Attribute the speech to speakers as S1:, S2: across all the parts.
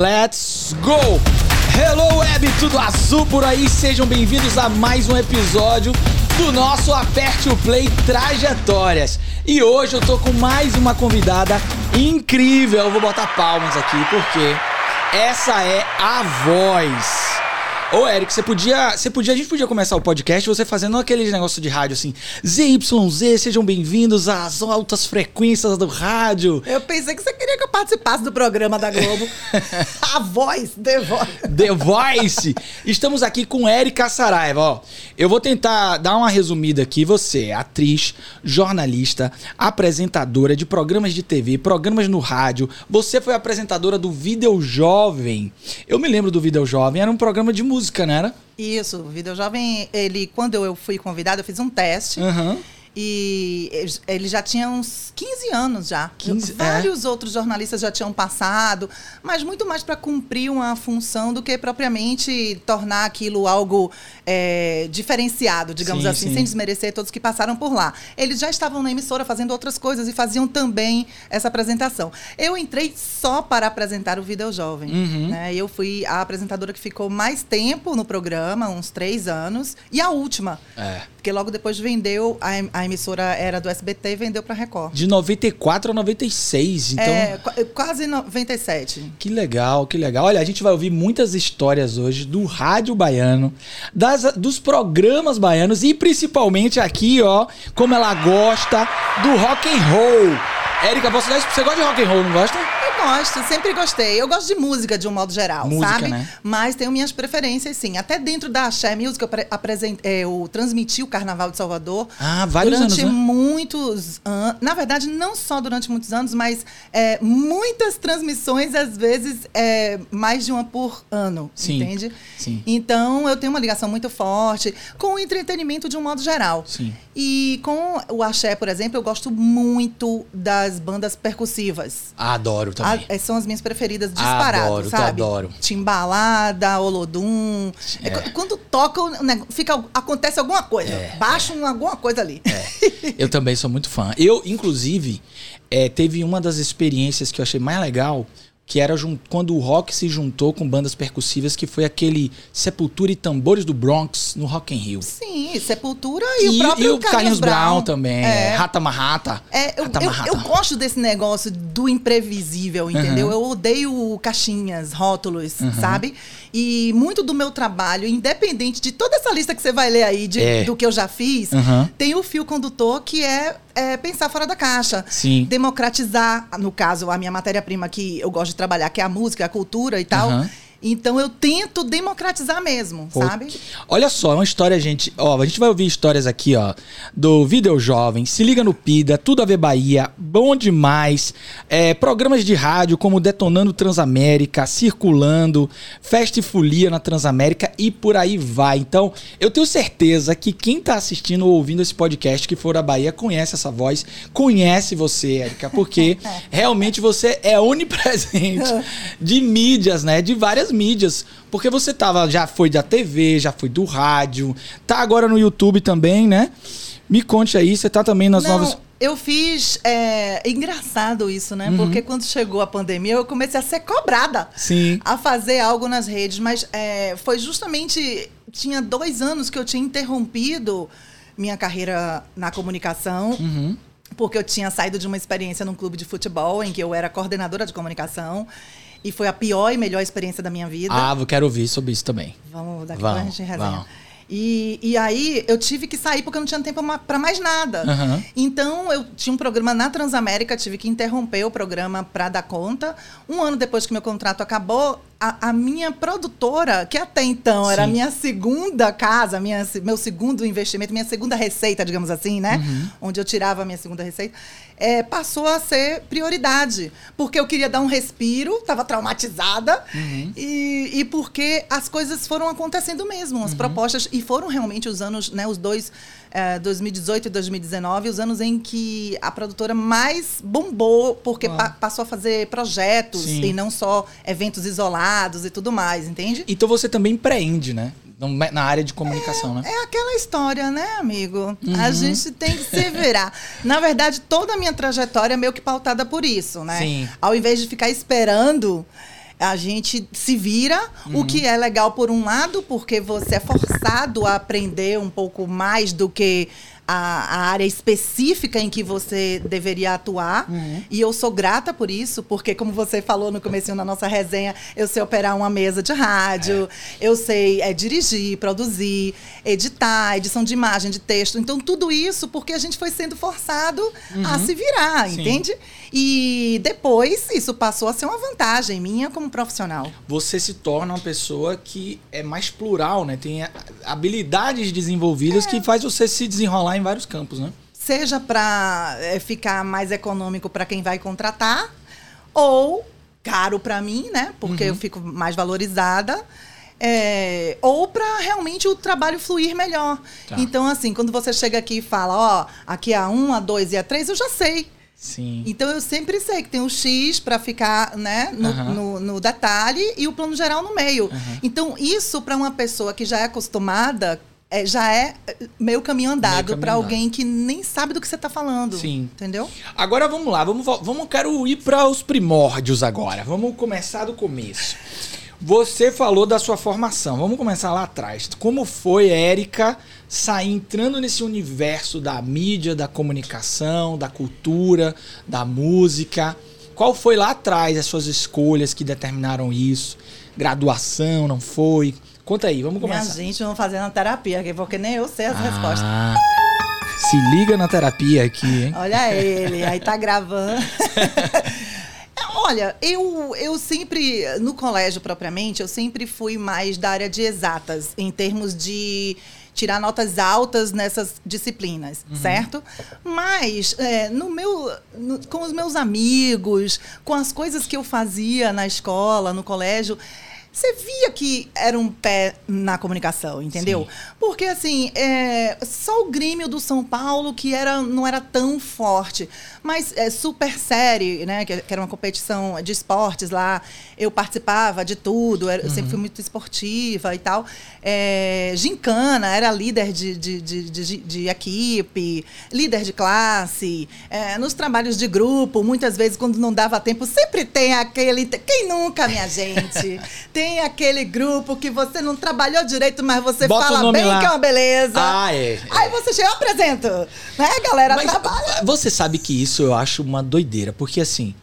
S1: Let's go! Hello Web, tudo azul por aí, sejam bem-vindos a mais um episódio do nosso Aperte o Play Trajetórias. E hoje eu tô com mais uma convidada incrível, eu vou botar palmas aqui porque essa é a voz Ô, Eric, você podia, você podia. A gente podia começar o podcast você fazendo aquele negócio de rádio assim. ZYZ, sejam bem-vindos às altas frequências do rádio.
S2: Eu pensei que você queria que eu participasse do programa da Globo. a voz, The Voice.
S1: The Voice. Estamos aqui com Erika Saraiva, ó. Eu vou tentar dar uma resumida aqui. Você é atriz, jornalista, apresentadora de programas de TV, programas no rádio. Você foi apresentadora do Vídeo Jovem. Eu me lembro do Vídeo Jovem, era um programa de música música, não era?
S2: Isso, o Vídeo Jovem, ele, quando eu fui convidada, eu fiz um teste.
S1: Uhum.
S2: E ele já tinha uns 15 anos já.
S1: 15,
S2: Vários é. outros jornalistas já tinham passado, mas muito mais para cumprir uma função do que propriamente tornar aquilo algo é, diferenciado, digamos sim, assim, sim. sem desmerecer todos que passaram por lá. Eles já estavam na emissora fazendo outras coisas e faziam também essa apresentação. Eu entrei só para apresentar o Vídeo Jovem.
S1: Uhum.
S2: Né? Eu fui a apresentadora que ficou mais tempo no programa, uns três anos, e a última.
S1: É.
S2: Porque logo depois vendeu a, a emissora era do SBT e vendeu para Record.
S1: De 94 a 96, então.
S2: É, quase 97.
S1: Que legal, que legal. Olha, a gente vai ouvir muitas histórias hoje do rádio baiano, das, dos programas baianos e principalmente aqui, ó, como ela gosta do rock and roll. Érica, você, você gosta de rock and roll, não gosta?
S2: gosto, sempre gostei. Eu gosto de música de um modo geral,
S1: música,
S2: sabe?
S1: Né?
S2: Mas tenho minhas preferências, sim. Até dentro da Axé Music, eu, apresentei, eu transmiti o Carnaval de Salvador.
S1: Ah, vários
S2: durante
S1: anos.
S2: Né? muitos anos. Na verdade, não só durante muitos anos, mas é, muitas transmissões, às vezes, é, mais de uma por ano.
S1: Sim,
S2: entende?
S1: Sim.
S2: Então, eu tenho uma ligação muito forte com o entretenimento de um modo geral.
S1: Sim.
S2: E com o axé, por exemplo, eu gosto muito das bandas percussivas.
S1: Adoro também.
S2: A, são as minhas preferidas disparadas,
S1: adoro,
S2: sabe?
S1: Adoro.
S2: Timbalada, Olodum. É. É, quando toca, né, fica, acontece alguma coisa. É, Baixa é. alguma coisa ali.
S1: É. Eu também sou muito fã. Eu, inclusive, é, teve uma das experiências que eu achei mais legal que era quando o rock se juntou com bandas percussivas, que foi aquele Sepultura e Tambores do Bronx no Rock in Rio.
S2: Sim, Sepultura e, e o próprio
S1: e o
S2: Carlinhos,
S1: Carlinhos Brown,
S2: Brown
S1: também, é. Rata Marrata.
S2: É, eu,
S1: Rata
S2: eu, eu, gosto desse negócio do imprevisível, entendeu? Uhum. Eu odeio caixinhas, rótulos, uhum. sabe? E muito do meu trabalho, independente de toda essa lista que você vai ler aí, de,
S1: é.
S2: do que eu já fiz,
S1: uhum.
S2: tem o fio condutor que é, é, pensar fora da caixa.
S1: Sim.
S2: Democratizar, no caso, a minha matéria-prima que eu gosto de trabalhar, que é a música, a cultura e tal.
S1: Uhum.
S2: Então eu tento democratizar mesmo,
S1: Pô,
S2: sabe?
S1: Olha só, é uma história, gente. Ó, a gente vai ouvir histórias aqui, ó, do Vídeo Jovem, Se Liga no Pida, Tudo a Ver Bahia, Bom Demais, é, programas de rádio como Detonando Transamérica, Circulando, Festa e Folia na Transamérica e por aí vai. Então, eu tenho certeza que quem tá assistindo ou ouvindo esse podcast que for da Bahia conhece essa voz, conhece você, Érica, porque realmente você é onipresente de mídias, né? De várias várias mídias. Porque você tava, já foi da TV, já foi do rádio, tá agora no YouTube também, né? Me conte aí, você tá também nas
S2: Não,
S1: novas.
S2: Eu fiz. É, engraçado isso, né?
S1: Uhum.
S2: Porque quando chegou a pandemia, eu comecei a ser cobrada
S1: Sim.
S2: a fazer algo nas redes. Mas é, foi justamente. Tinha dois anos que eu tinha interrompido minha carreira na comunicação.
S1: Uhum.
S2: Porque eu tinha saído de uma experiência num clube de futebol em que eu era coordenadora de comunicação. E foi a pior e melhor experiência da minha vida.
S1: Ah, eu quero ouvir sobre isso também.
S2: Vamos, daqui
S1: vamos,
S2: a gente resenha.
S1: Vamos.
S2: E, e aí eu tive que sair porque eu não tinha tempo para mais nada.
S1: Uhum.
S2: Então eu tinha um programa na Transamérica, tive que interromper o programa para dar conta. Um ano depois que meu contrato acabou, a, a, minha produtora, que até então Sim. era a minha segunda casa, minha, meu segundo investimento, minha segunda receita, digamos assim, né?
S1: Uhum.
S2: Onde eu tirava a minha segunda receita, é, passou a ser prioridade. Porque eu queria dar um respiro, estava traumatizada,
S1: uhum.
S2: e, e porque as coisas foram acontecendo mesmo, as
S1: uhum.
S2: propostas, e foram realmente os anos, né, os dois, é, 2018 e 2019, os anos em que a produtora mais bombou, porque pa passou a fazer projetos
S1: Sim.
S2: e não só eventos isolados e tudo mais, entende?
S1: Então você também empreende, né? Na área de comunicação,
S2: é,
S1: né?
S2: É aquela história, né, amigo?
S1: Uhum.
S2: A gente tem que se virar. Na verdade, toda a minha trajetória é meio que pautada por isso, né?
S1: Sim.
S2: Ao invés de ficar esperando a gente se vira, uhum. o que é legal por um lado, porque você é forçado a aprender um pouco mais do que a, a, área específica em que você deveria atuar. Uhum. E eu sou grata por isso, porque, como você falou no começo da nossa resenha, eu sei operar uma mesa de rádio, é. eu sei é, dirigir, produzir, editar, edição de imagem, de texto. Então, tudo isso porque a gente foi sendo forçado uhum. a se virar, Sim. entende? E depois isso passou a ser uma vantagem minha como profissional.
S1: Você se torna uma pessoa que é mais plural, né? Tem habilidades desenvolvidas é. que faz você se desenrolar em vários campos, né?
S2: Seja para é, ficar mais econômico para quem vai contratar ou caro para mim, né? Porque uhum. eu fico mais valorizada. É, ou para realmente o trabalho fluir melhor. Tá. Então, assim, quando você chega aqui e fala, ó, aqui é a 1, a 2 e a 3, eu já sei.
S1: Sim.
S2: Então eu sempre sei que tem o X para ficar né, no, uhum. no, no, detalhe e o plano geral no meio. Uhum. Então, isso para uma pessoa que já é acostumada, é, já é meio caminho andado para alguém que nem sabe do que você está falando.
S1: Sim.
S2: Entendeu?
S1: Agora vamos lá, vamos, vamos quero ir para os primórdios agora. Vamos começar do começo. Você falou da sua formação. Vamos começar lá atrás. Como foi, Érica, sair entrando nesse universo da mídia, da comunicação, da cultura, da música? Qual foi lá atrás as suas escolhas que determinaram isso? Graduação, não foi? Conta aí, vamos começar.
S2: Minha gente, vamos fazer na terapia aqui, porque nem eu sei as ah, respostas.
S1: Se liga na terapia aqui, hein?
S2: Olha ele, aí tá gravando. Olha, eu, eu sempre, no colégio propriamente, eu sempre fui mais da área de exatas, em termos de tirar notas altas nessas disciplinas, uhum. certo? Mas é, no meu, no, com os meus amigos, com as coisas que eu fazia na escola, no colégio, você via que era um pé na comunicação, entendeu? Sim. Porque, assim, é, só o Grêmio do São Paulo que era, não era tão forte. Mas é, Super Série, né, que, que, era uma competição de esportes lá, eu participava de tudo, eu uhum. sempre fui muito esportiva e tal. É, Gincana, era líder de, de, de, de, de equipe, líder de classe. É, nos trabalhos de grupo, muitas vezes, quando não dava tempo, sempre tem aquele. Quem nunca, minha gente? Tem aquele grupo que você não trabalhou direito, mas você Bota fala bem lá. que é uma beleza.
S1: Ah, é.
S2: Aí você chega, eu apresento. Né, galera? Mas trabalha.
S1: Você sabe que isso eu acho uma doideira, porque assim,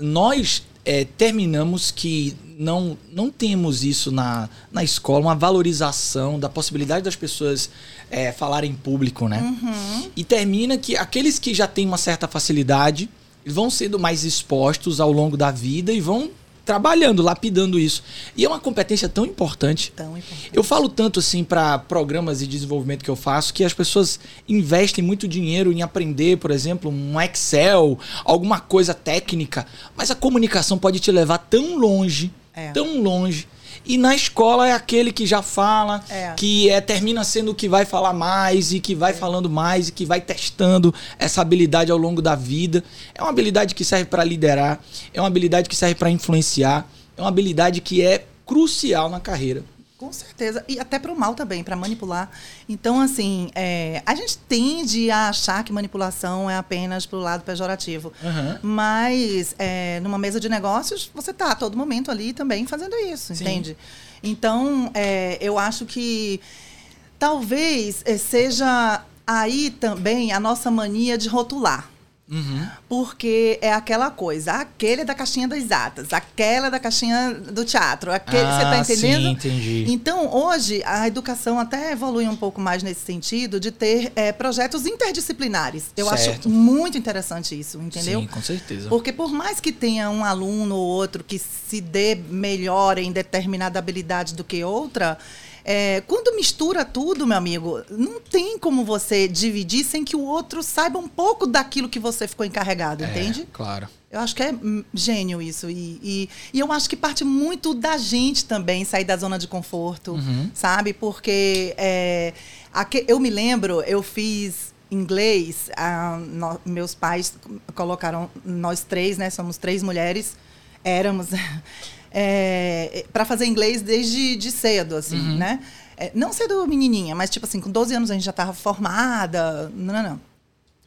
S1: nós é, terminamos que não, não temos isso na, na escola, uma valorização da possibilidade das pessoas é, falarem em público, né? Uhum. E termina que aqueles que já têm uma certa facilidade vão sendo mais expostos ao longo da vida e vão trabalhando, lapidando isso. E é uma competência tão importante.
S2: Tão importante.
S1: Eu falo tanto assim para programas de desenvolvimento que eu faço que as pessoas investem muito dinheiro em aprender, por exemplo, um Excel, alguma coisa técnica, mas a comunicação pode te levar tão longe, é. tão longe e na escola é aquele que já fala, é. que é, termina sendo o que vai falar mais e que vai é. falando mais e que vai testando essa habilidade ao longo da vida. É uma habilidade que serve para liderar, é uma habilidade que serve para influenciar, é uma habilidade que é crucial na carreira.
S2: Com certeza. E até para o mal também, para manipular. Então, assim, é, a gente tende a achar que manipulação é apenas para o lado pejorativo. Uhum. Mas, é, numa mesa de negócios, você está a todo momento ali também fazendo isso, Sim. entende? Então, é, eu acho que talvez é, seja aí também a nossa mania de rotular. Uhum. Porque é aquela coisa, aquele é da caixinha das atas, aquela é da caixinha do teatro, aquele, ah, você tá entendendo?
S1: Sim, entendi.
S2: Então, hoje, a educação até evolui um pouco mais nesse sentido de ter é, projetos interdisciplinares. Eu certo. acho muito interessante isso, entendeu?
S1: Sim, com certeza.
S2: Porque por mais que tenha um aluno ou outro que se dê melhor em determinada habilidade do que outra, é, quando mistura tudo, meu amigo, não tem como você dividir sem que o outro saiba um pouco daquilo que você ficou encarregado, é, entende?
S1: Claro.
S2: Eu acho que é gênio isso. E, e, e, eu acho que parte muito da gente também sair da zona de conforto, uhum. sabe? Porque é, aqui, eu me lembro, eu fiz inglês, ah, no, meus pais colocaram nós três, né? Somos três mulheres, éramos. é, para fazer inglês desde de cedo, assim, uhum. né? É, não cedo menininha, mas tipo assim, com 12 anos a gente já estava formada, não, não, não.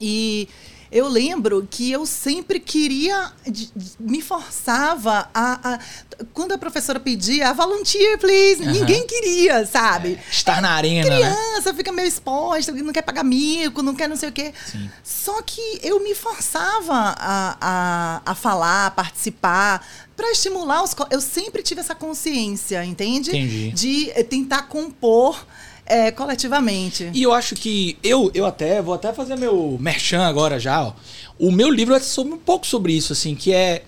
S2: E eu lembro que eu sempre queria, me forçava a, a quando a professora pedia, a volunteer, please, uhum. ninguém queria, sabe?
S1: É, estar na arena,
S2: né? Criança né? fica meio exposta, não quer pagar mico, não quer não sei o quê. Sim. Só que eu me forçava a, a, a falar, a participar, para estimular os... Eu sempre tive essa consciência, entende?
S1: Entendi.
S2: De tentar compor é, coletivamente.
S1: E eu acho que eu, eu até vou até fazer meu merchan agora já. Ó. O meu livro é sobre, um pouco sobre isso, assim, que é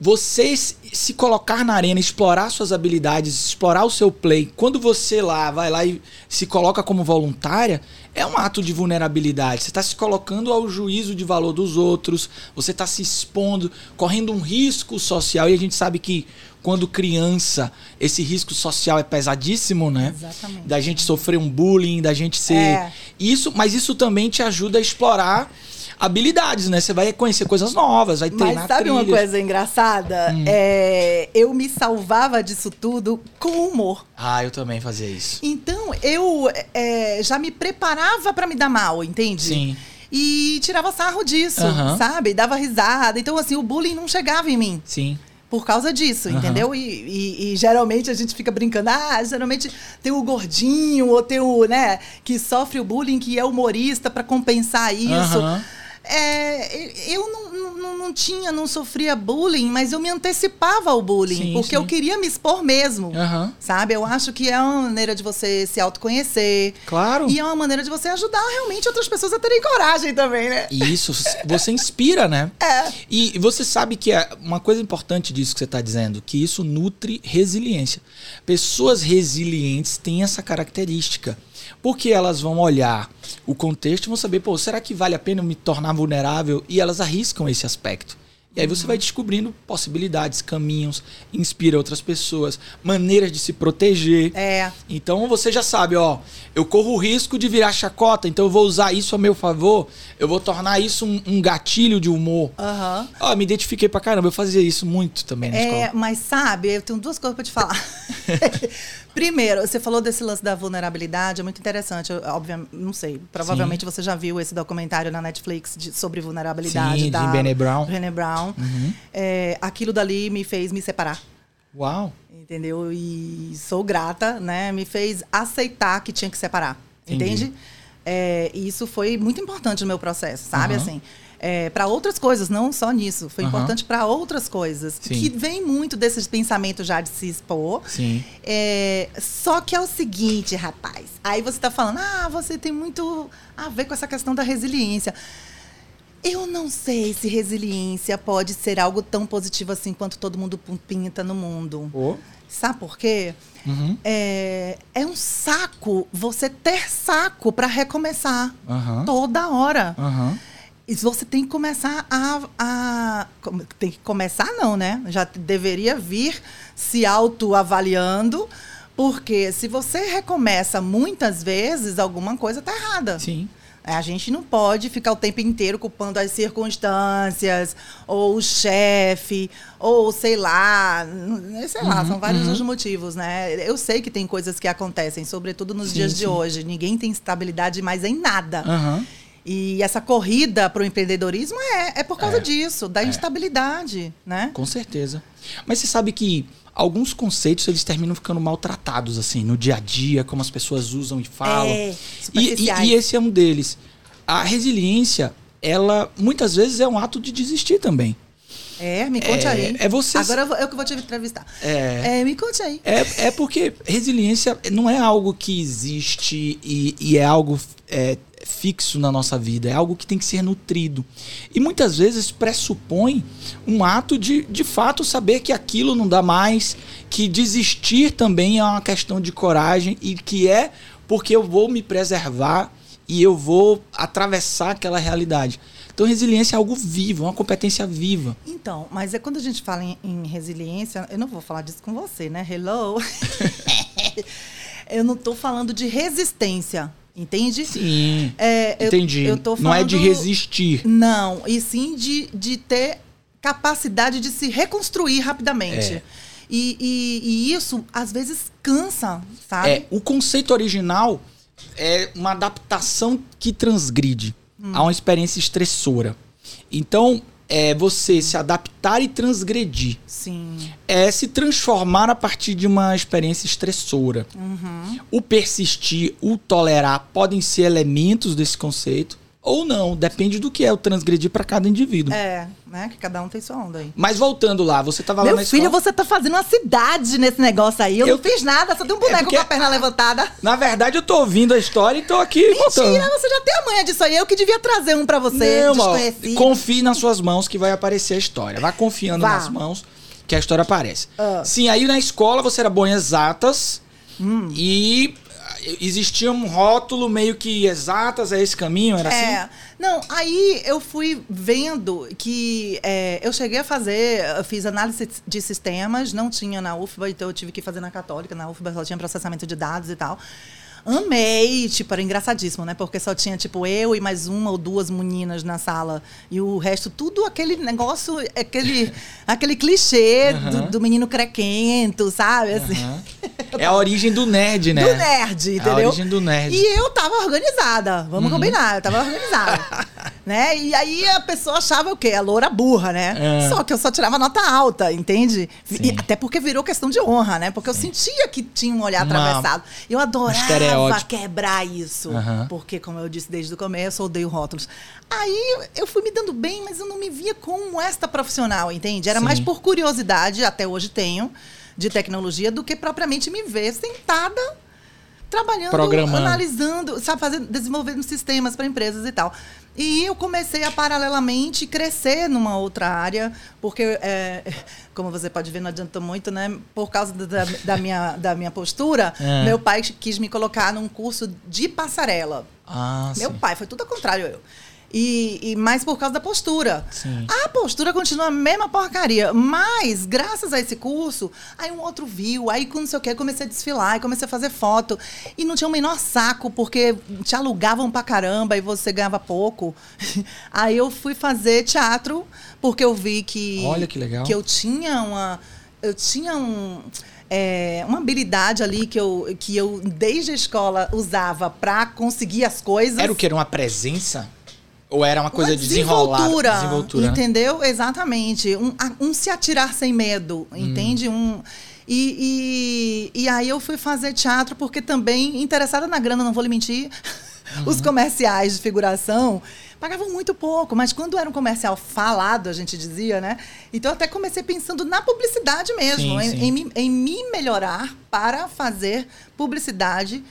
S1: você se colocar na arena, explorar suas habilidades, explorar o seu play. Quando você lá vai lá e se coloca como voluntária, é um ato de vulnerabilidade. Você está se colocando ao juízo de valor dos outros, você está se expondo, correndo um risco social. E a gente sabe que quando criança, esse risco social é pesadíssimo, né?
S2: Exatamente.
S1: Da gente sofrer um bullying, da gente ser. É. Isso, mas isso também te ajuda a explorar habilidades, né? Você vai conhecer coisas novas, vai treinar
S2: Mas sabe
S1: trilhas.
S2: uma coisa engraçada? Hum. É, eu me salvava disso tudo com humor.
S1: Ah, eu também fazia isso.
S2: Então, eu é, já me preparava para me dar mal, entende?
S1: Sim
S2: e tirava sarro disso, uhum. sabe? Dava risada. Então, assim, o bullying não chegava em mim.
S1: Sim.
S2: Por causa disso, uhum. entendeu? E, e, e, geralmente a gente fica brincando, ah, geralmente tem o gordinho ou tem o, né, que sofre o bullying, que é humorista para compensar isso. Uhum. É, eu não, não, não, tinha, não sofria bullying, mas eu me antecipava ao bullying, sim, porque sim. eu queria me expor mesmo.
S1: Uhum.
S2: Sabe? Eu acho que é uma maneira de você se autoconhecer.
S1: Claro.
S2: E é uma maneira de você ajudar realmente outras pessoas a terem coragem também, né?
S1: Isso, você inspira, né?
S2: É.
S1: E você sabe que é uma coisa importante disso que você está dizendo, que isso nutre resiliência. Pessoas resilientes têm essa característica. Porque elas vão olhar o contexto e vão saber, pô, será que vale a pena me tornar vulnerável? E elas arriscam esse aspecto. E aí você vai descobrindo possibilidades, caminhos, inspira outras pessoas, maneiras de se proteger.
S2: É.
S1: Então você já sabe, ó, eu corro o risco de virar chacota, então eu vou usar isso a meu favor, eu vou tornar isso um, um gatilho de humor.
S2: Uhum.
S1: Ó, me identifiquei pra caramba, eu fazia isso muito também na
S2: é,
S1: escola.
S2: Mas sabe, eu tenho duas coisas pra te falar. Primeiro, você falou desse lance da vulnerabilidade, é muito interessante. Obviamente, não sei, provavelmente Sim. você já viu esse documentário na Netflix de, sobre vulnerabilidade
S1: Sim,
S2: da
S1: de Brené Brown.
S2: Brené Brown. Uhum. É, aquilo dali me fez me separar.
S1: Uau!
S2: Entendeu? E sou grata, né? Me fez aceitar que tinha que separar. Entendi. Entende? É, e isso foi muito importante no meu processo, sabe? Uhum. Assim, é, para outras coisas, não só nisso. Foi uhum. importante para outras coisas. Sim. Que vem muito desses pensamentos já de se expor.
S1: Sim.
S2: É, só que é o seguinte, rapaz. Aí você está falando, ah, você tem muito a ver com essa questão da resiliência. Eu não sei se resiliência pode ser algo tão positivo assim quanto todo mundo pinta no mundo.
S1: Oh.
S2: Sabe por quê?
S1: Uhum.
S2: É, é um saco você ter saco para recomeçar
S1: uhum.
S2: toda hora.
S1: Uhum.
S2: E você tem que começar a, a. Tem que começar, não, né? Já deveria vir se autoavaliando, porque se você recomeça muitas vezes, alguma coisa está errada.
S1: Sim.
S2: É, a gente não pode ficar o tempo inteiro culpando as circunstâncias, ou o chefe, ou sei lá, sei lá, uhum, são vários uhum. os motivos, né? Eu sei que tem coisas que acontecem, sobretudo nos sim, dias sim. de hoje. Ninguém tem estabilidade mais em nada.
S1: Uhum.
S2: E essa corrida para o empreendedorismo é, é por causa é, disso, da é. instabilidade, né?
S1: Com certeza. Mas você sabe que alguns conceitos eles terminam ficando maltratados assim no dia a dia, como as pessoas usam e falam.
S2: É,
S1: e, e, e esse é um deles. A resiliência, ela muitas vezes é um ato de desistir também.
S2: É, me conte
S1: é,
S2: aí.
S1: É você.
S2: Agora eu que vou te entrevistar.
S1: É,
S2: é, me conte aí.
S1: É, é porque resiliência não é algo que existe e, e é algo é, fixo na nossa vida, é algo que tem que ser nutrido. E muitas vezes pressupõe um ato de, de fato, saber que aquilo não dá mais, que desistir também é uma questão de coragem e que é porque eu vou me preservar e eu vou atravessar aquela realidade. Então, resiliência é algo vivo, é uma competência viva.
S2: Então, mas é quando a gente fala em, em resiliência, eu não vou falar disso com você, né? Hello. eu não estou falando de resistência. Entende?
S1: Sim. É, entendi. Eu, eu não é de resistir.
S2: Não, e sim de, de ter capacidade de se reconstruir rapidamente. É. E, e, e, isso, às vezes, cansa, sabe?
S1: É, o conceito original é uma adaptação que transgride hum. a uma experiência estressora. Então, é você se adaptar e transgredir.
S2: Sim.
S1: É se transformar a partir de uma experiência estressora.
S2: Uhum.
S1: O persistir, o tolerar podem ser elementos desse conceito ou não, depende do que é o transgredir para cada indivíduo.
S2: É, né? Que cada um tem sua onda aí.
S1: Mas voltando lá, você tava lá
S2: Meu
S1: na
S2: filho,
S1: escola.
S2: você tá fazendo uma cidade nesse negócio aí. Eu,
S1: Eu-
S2: não fiz nada, só tem um boneco
S1: porque-
S2: com a perna levantada.
S1: Na verdade, eu tô ouvindo a história e tô aqui.
S2: Mentira, você já tem a manha disso aí. Eu que devia trazer um pra você,
S1: Não, ó, confie nas suas mãos que vai aparecer a história. Vá confiando
S2: Vá.
S1: nas mãos que a história aparece.
S2: Ah.
S1: Sim, aí na escola você era bom em exatas
S2: Hum.
S1: e existia um rótulo meio que exatas, é esse caminho, era
S2: É.
S1: assim?
S2: Não, aí eu fui vendo que é, eu cheguei a fazer, eu fiz análise de sistemas, não tinha na UFBA, então eu tive que fazer na Católica, na UFBA só tinha processamento de dados e tal. Amei, tipo, era engraçadíssimo, né? Porque só tinha, tipo, eu e mais uma ou duas meninas na sala. E o resto, tudo aquele negócio, aquele, aquele clichê do,
S1: Aham.
S2: do menino crequento, sabe? Assim.
S1: Aham. É a origem do nerd, né?
S2: Do nerd,
S1: É a
S2: entendeu?
S1: origem do nerd.
S2: E eu tava organizada, vamos combinar, eu tava organizada. né? E aí a pessoa achava o quê? A loura burra, né?
S1: É.
S2: Só que eu só tirava nota alta, entende?
S1: Sim.
S2: Até porque virou questão de honra, né? Porque eu sentia que tinha um olhar
S1: Uma-
S2: atravessado. Eu adorava quebrar isso.
S1: Aham.
S2: Porque, como eu disse desde o começo, eu odeio rótulos. Aí eu fui me dando bem, mas eu não me via como esta profissional, entende? Era
S1: Sim.
S2: mais por curiosidade, até hoje tenho, de tecnologia, do que propriamente me ver sentada trabalhando, analisando, sabe, fazendo, desenvolvendo sistemas para empresas e tal. E eu comecei a paralelamente crescer numa outra área, porque, é, como você pode ver, não adianta muito, né? Por causa da, da minha, da minha postura,
S1: É.
S2: meu pai quis me colocar num curso de passarela.
S1: Ah,
S2: Meu
S1: sim.
S2: pai, foi tudo ao contrário eu. E, e mais por causa da postura.
S1: Sim.
S2: A postura continua a mesma porcaria. Mas, graças a esse curso, aí um outro viu, aí com não sei o que, comecei a desfilar, e comecei a fazer foto. E não tinha o menor saco, porque te alugavam pra caramba e você ganhava pouco. Aí eu fui fazer teatro, porque eu vi que.
S1: Olha que legal.
S2: Que eu tinha uma. Eu tinha um. é, uma habilidade ali que eu, que eu, desde a escola, usava pra conseguir as coisas.
S1: Era o que? Era uma presença? Ou era uma coisa
S2: Uma
S1: desenrolada?
S2: desenvoltura,
S1: Desenvoltura. né?
S2: Entendeu? Exatamente. Um, um se atirar sem medo,
S1: Hum.
S2: entende? Um. E, e, e aí eu fui fazer teatro porque também, interessada na grana, não vou lhe mentir,
S1: Uhum.
S2: os comerciais de figuração pagavam muito pouco, mas quando era um comercial falado, a gente dizia, né? Então eu até comecei pensando na publicidade mesmo,
S1: Sim,
S2: em,
S1: sim.
S2: em em me melhorar para fazer publicidade.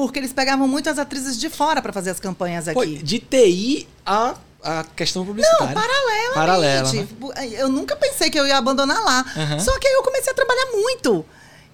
S2: Porque eles pegavam muitas atrizes de fora para fazer as campanhas aqui.
S1: Pô, de TI a, a questão publicitária.
S2: Não, paralelamente.
S1: Paralela, né?
S2: Eu nunca pensei que eu ia abandonar lá.
S1: Aham.
S2: Só que aí eu comecei a trabalhar muito.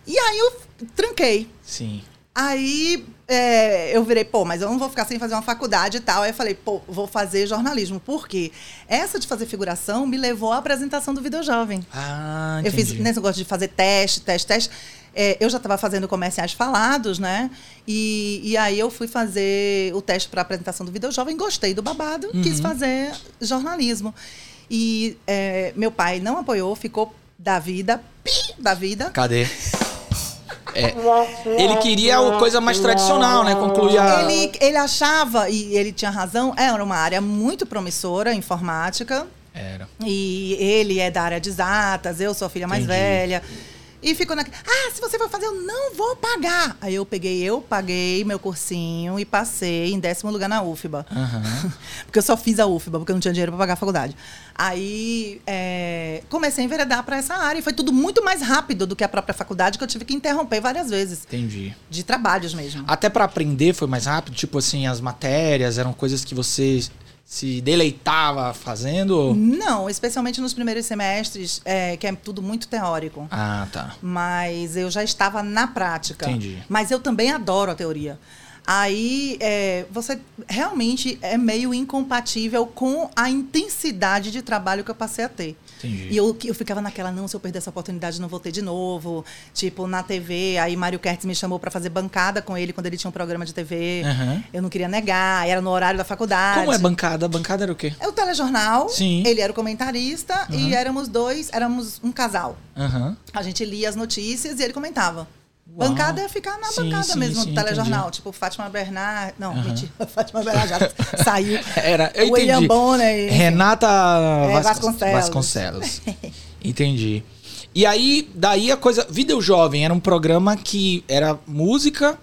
S2: E aí eu tranquei.
S1: Sim.
S2: Aí é, eu virei, pô, mas eu não vou ficar sem fazer uma faculdade e tal. Aí eu falei, pô, vou fazer jornalismo. Por quê? Essa de fazer figuração me levou à apresentação do Video Jovem.
S1: Ah,
S2: Eu fiz
S1: entendi.
S2: nesse negócio de fazer teste, teste, teste. É, eu já estava fazendo comerciais falados, né? E, e aí eu fui fazer o teste para apresentação do Video Jovem, gostei do babado,
S1: Uhum.
S2: quis fazer jornalismo. E é, meu pai não apoiou, ficou da vida, pi, da vida.
S1: Cadê? É, ele queria a coisa mais tradicional, né? Concluir a...
S2: Ele, ele achava, e ele tinha razão, era uma área muito promissora, informática.
S1: Era.
S2: E ele é da área de exatas, eu sou a filha mais
S1: Entendi.
S2: velha. E ficou na. Ah, se você for fazer, eu não vou pagar. Aí eu peguei, eu paguei meu cursinho e passei em décimo lugar na UFBA.
S1: Aham.
S2: Porque eu só fiz a UFBA, porque eu não tinha dinheiro para pagar a faculdade. Aí é, comecei a enveredar para essa área. E foi tudo muito mais rápido do que a própria faculdade, que eu tive que interromper várias vezes.
S1: Entendi.
S2: De trabalhos mesmo.
S1: Até pra aprender foi mais rápido? Tipo assim, as matérias eram coisas que você se deleitava fazendo?
S2: Não, especialmente nos primeiros semestres, é, que é tudo muito teórico.
S1: Ah, tá.
S2: Mas eu já estava na prática.
S1: Entendi.
S2: Mas eu também adoro a teoria. Aí é, você realmente é meio incompatível com a intensidade de trabalho que eu passei a ter.
S1: Entendi.
S2: E eu, eu ficava naquela, não, se eu perder essa oportunidade, não vou ter de novo. Tipo, na TV, aí Mário Kertz me chamou para fazer bancada com ele quando ele tinha um programa de TV.
S1: Aham.
S2: Eu não queria negar, era no horário da faculdade.
S1: Como é bancada? Bancada era o quê?
S2: É o telejornal.
S1: Sim.
S2: Ele era o comentarista e éramos dois, éramos um casal.
S1: Aham.
S2: A gente lia as notícias e ele comentava. Uau. Bancada é ficar na sim, bancada sim, mesmo sim, do telejornal. Entendi. Tipo, Fátima Bernard. Não, uhum. mentira. Fátima Bernard já saiu.
S1: Era, eu
S2: William
S1: entendi.
S2: Bonner.
S1: Renata
S2: é,
S1: Vasconcelos. Vasconcelos. entendi. E aí, daí a coisa. Video Jovem era um programa que era música,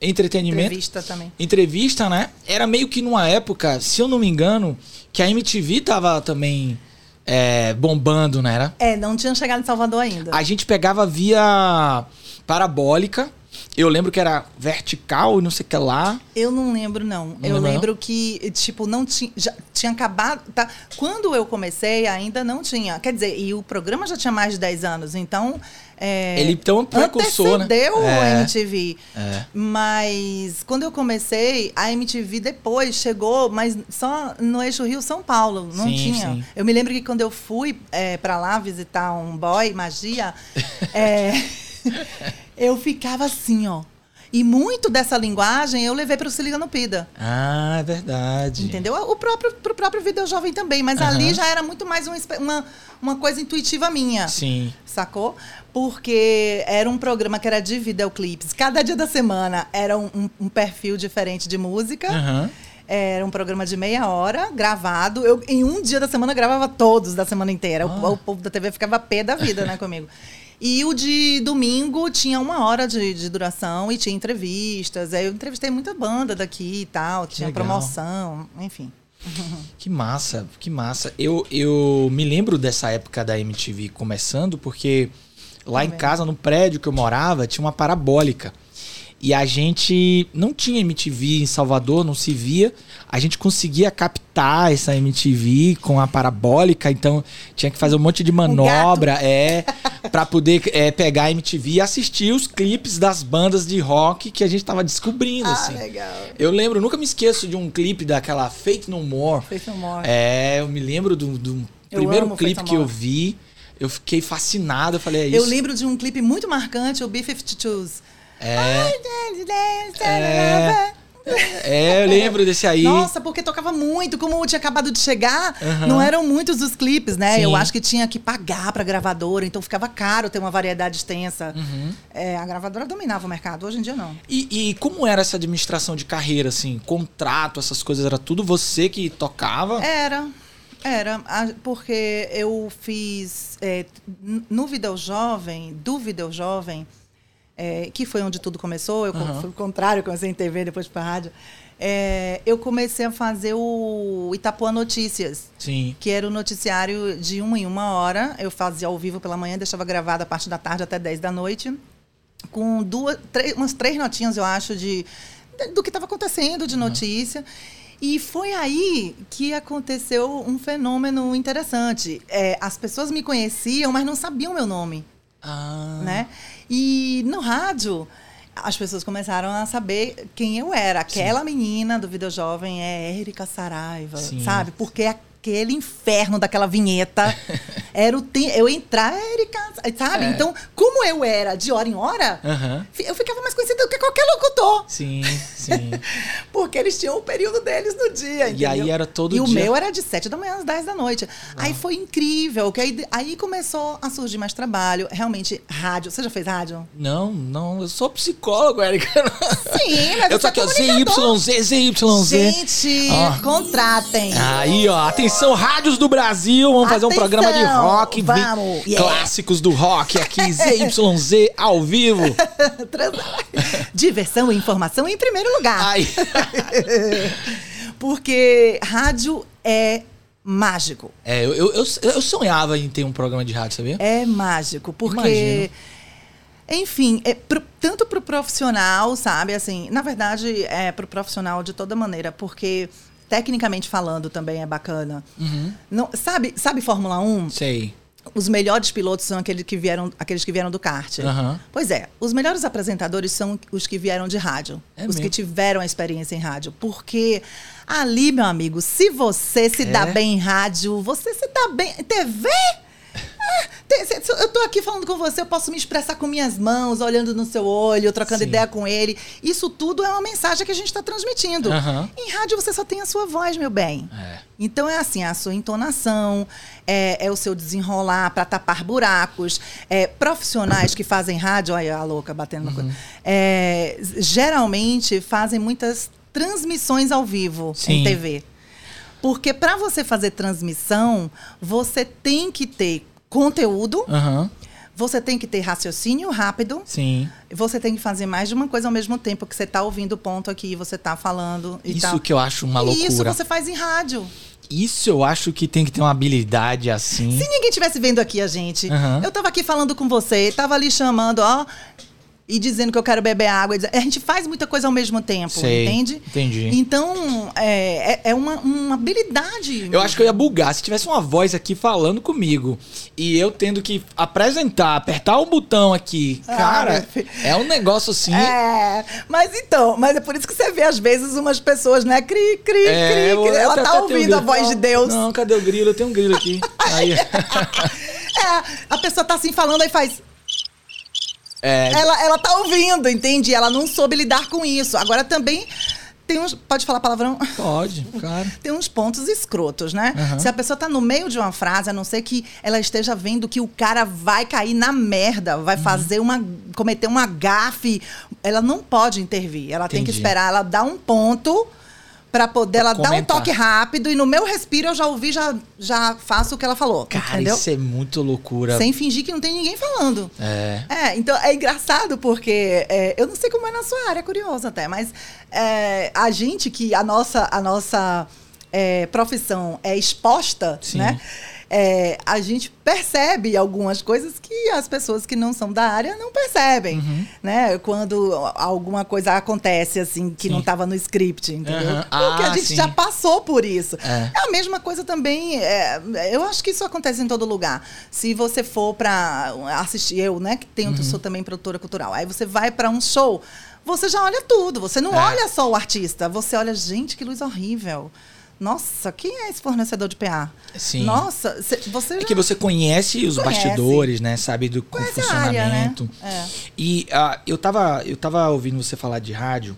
S1: entretenimento.
S2: Entrevista também.
S1: Entrevista, né? Era meio que numa época, se eu não me engano, que a MTV tava também é, bombando, né? Era?
S2: É, não tinha chegado em Salvador ainda.
S1: A gente pegava via parabólica. Eu lembro que era vertical, não sei o que lá.
S2: Eu não lembro, não. não eu lembro não? que, tipo, não tinha. Tinha acabado. Tá? Quando eu comecei, ainda não tinha. Quer dizer, e o programa já tinha mais de 10 anos, então. É,
S1: Ele então precursor,
S2: né? Né? a MTV. É. Mas quando eu comecei, a MTV depois chegou, mas só no eixo Rio-São Paulo. Não sim, tinha. Sim. Eu me lembro que quando eu fui é, para lá visitar um boy, magia, é, eu ficava assim, ó. E muito dessa linguagem eu levei para o Se Liga no Pida.
S1: Ah, é verdade.
S2: Entendeu? O próprio, pro próprio Video Jovem também. Mas uhum. ali já era muito mais um, uma, uma coisa intuitiva minha.
S1: Sim.
S2: Sacou? Porque era um programa que era de videoclipes. Cada dia da semana era um, um, um perfil diferente de música.
S1: Uhum.
S2: Era um programa de meia hora, gravado. Eu, em um dia da semana, gravava todos da semana inteira. Ah. O, o povo da TV ficava pé da vida, né, comigo. E o de domingo tinha uma hora de, de duração e tinha entrevistas. Aí eu entrevistei muita banda daqui e tal, que tinha legal. promoção, enfim.
S1: Que massa, que massa. Eu, eu me lembro dessa época da MTV começando, porque lá em casa, no prédio que eu morava, tinha uma parabólica. E a gente não tinha MTV em Salvador, não se via. A gente conseguia captar essa MTV com a parabólica, então tinha que fazer um monte de manobra, um é, para poder é, pegar a MTV e assistir os clipes das bandas de rock que a gente tava descobrindo,
S2: ah,
S1: assim.
S2: legal.
S1: Eu lembro, nunca me esqueço de um clipe daquela Fake No More.
S2: Fake No More.
S1: É, eu me lembro do, do primeiro clipe que eu vi. Eu fiquei fascinado, eu falei, é isso.
S2: Eu lembro de um clipe muito marcante, o B-52s.
S1: É. é. É, eu lembro desse aí.
S2: Nossa, porque tocava muito. Como tinha acabado de chegar, uhum. não eram muitos os clipes, né? Sim. Eu acho que tinha que pagar pra gravadora, então ficava caro ter uma variedade extensa. Uhum. É, a gravadora dominava o mercado, hoje em dia não.
S1: E, e, como era essa administração de carreira, assim? Contrato, essas coisas, era tudo você que tocava?
S2: Era. Era, porque eu fiz é, no Video Jovem, do Video Jovem, é, que foi onde tudo começou. Eu uhum. fui o contrário, comecei em TV, depois para rádio. É, eu comecei a fazer o Itapuã Notícias.
S1: Sim.
S2: Que era o noticiário de uma em uma hora. Eu fazia ao vivo pela manhã, deixava gravado a parte da tarde até 10 da noite. Com duas, três, umas três notinhas, eu acho, de, de do que estava acontecendo de notícia. Uhum. E foi aí que aconteceu um fenômeno interessante. É, as pessoas me conheciam, mas não sabiam meu nome.
S1: Ah.
S2: Né? E no rádio, as pessoas começaram a saber quem eu era. Aquela Sim. menina do Video Jovem é Érica Saraiva, Sim. sabe? Porque aquele inferno daquela vinheta era o te... eu entrar, Erika, sabe? É. Então, como eu era de hora em hora,
S1: uhum.
S2: eu ficava mais conhecida do que qualquer locutor.
S1: Sim, sim.
S2: Porque eles tinham o período deles no dia,
S1: E aí era todo
S2: e
S1: dia.
S2: E o meu era de 7 da manhã às 10 da noite. Ah. Aí foi incrível, que aí, aí começou a surgir mais trabalho. Realmente, rádio. Você já fez rádio?
S1: Não, não. Eu sou psicólogo, Erika.
S2: Sim, mas
S1: eu tô aqui, ó, ZYZ, ZYZ.
S2: Gente, ah. contratem.
S1: Aí, ó, atenção rádios do Brasil. Vamos fazer um programa de rock.
S2: Vamos.
S1: Yeah. Clássicos do rock aqui, ZYZ ao vivo.
S2: Diversão e informação em primeiro lugar. Porque rádio é mágico.
S1: É, eu, eu, eu, sonhava em ter um programa de rádio, sabia?
S2: É mágico, porque. Imagino. Enfim, é pro, tanto para o profissional, sabe? Assim, na verdade, é para o profissional de toda maneira, porque tecnicamente falando também é bacana.
S1: Uhum.
S2: Não, sabe, sabe Fórmula 1?
S1: Sei.
S2: Os melhores pilotos são aqueles que vieram, aqueles que vieram do kart.
S1: Uhum.
S2: Pois é, os melhores apresentadores são os que vieram de rádio. É os mesmo? que tiveram a experiência em rádio. Porque ali, meu amigo, se você se é. dá bem em rádio, você se dá bem. TV? É, eu tô aqui falando com você, eu posso me expressar com minhas mãos, olhando no seu olho, trocando Sim. ideia com ele. Isso tudo é uma mensagem que a gente está transmitindo. Uhum. Em rádio você só tem a sua voz, meu bem. É. Então é assim, a sua entonação, é, é o seu desenrolar para tapar buracos. É, profissionais que fazem rádio, olha a louca batendo uhum. coisa, é, geralmente fazem muitas transmissões ao vivo Sim. em TV. Porque para você fazer transmissão, você tem que ter conteúdo. Uhum. Você tem que ter raciocínio rápido.
S1: Sim.
S2: Você tem que fazer mais de uma coisa ao mesmo tempo que você está ouvindo o ponto aqui, você está falando.
S1: Isso
S2: tal.
S1: que eu acho uma loucura.
S2: Isso você faz em rádio.
S1: Isso eu acho que tem que ter uma habilidade assim.
S2: Se ninguém tivesse vendo aqui a gente, uhum. eu tava aqui falando com você, tava ali chamando, ó, e dizendo que eu quero beber água. A gente faz muita coisa ao mesmo tempo, Sei, entende?
S1: Entendi.
S2: Então, é, é, é uma, uma, habilidade.
S1: Eu acho que eu ia bugar se tivesse uma voz aqui falando comigo e eu tendo que apresentar, apertar o botão aqui. Ah, cara, é um negócio assim.
S2: É, mas então, mas é por isso que você vê às vezes umas pessoas, né? Cri, cri, é, cri, cri. Ela tá ouvindo a voz de Deus.
S1: Não, cadê o grilo? Eu tenho um grilo aqui. Aí. é,
S2: a pessoa tá assim falando, aí faz. É... Ela, ela tá ouvindo, entende? Ela não soube lidar com isso. Agora também tem uns. Pode falar palavrão?
S1: Pode, claro.
S2: tem uns pontos escrotos, né? Uhum. Se a pessoa tá no meio de uma frase, a não ser que ela esteja vendo que o cara vai cair na merda, vai uhum. fazer uma. cometer uma gafe, ela não pode intervir. Ela Entendi. tem que esperar ela dar um ponto para poder ela comentar. dar um toque rápido e no meu respiro eu já ouvi, já, já faço o que ela falou.
S1: Cara,
S2: entendeu?
S1: isso é muito loucura.
S2: Sem fingir que não tem ninguém falando.
S1: É.
S2: É, então é engraçado porque é, eu não sei como é na sua área, é curioso até, mas é, a gente que a nossa, a nossa é, profissão é exposta, Sim. né? É, a gente percebe algumas coisas que as pessoas que não são da área não percebem, uhum. né? Quando alguma coisa acontece assim que sim. não estava no script, entendeu? Uhum. Porque ah, a gente sim. já passou por isso. É. é a mesma coisa também. É, eu acho que isso acontece em todo lugar. Se você for para assistir, eu, né, que tenho, uhum. sou também produtora cultural, aí você vai para um show, você já olha tudo. Você não é. olha só o artista, você olha, gente, que luz horrível. Nossa, quem é esse fornecedor de PA?
S1: Sim.
S2: Nossa, você já...
S1: É que você conhece os conhece. bastidores, né? Sabe do funcionamento.
S2: Área, né? é.
S1: E uh, eu, tava, eu tava ouvindo você falar de rádio,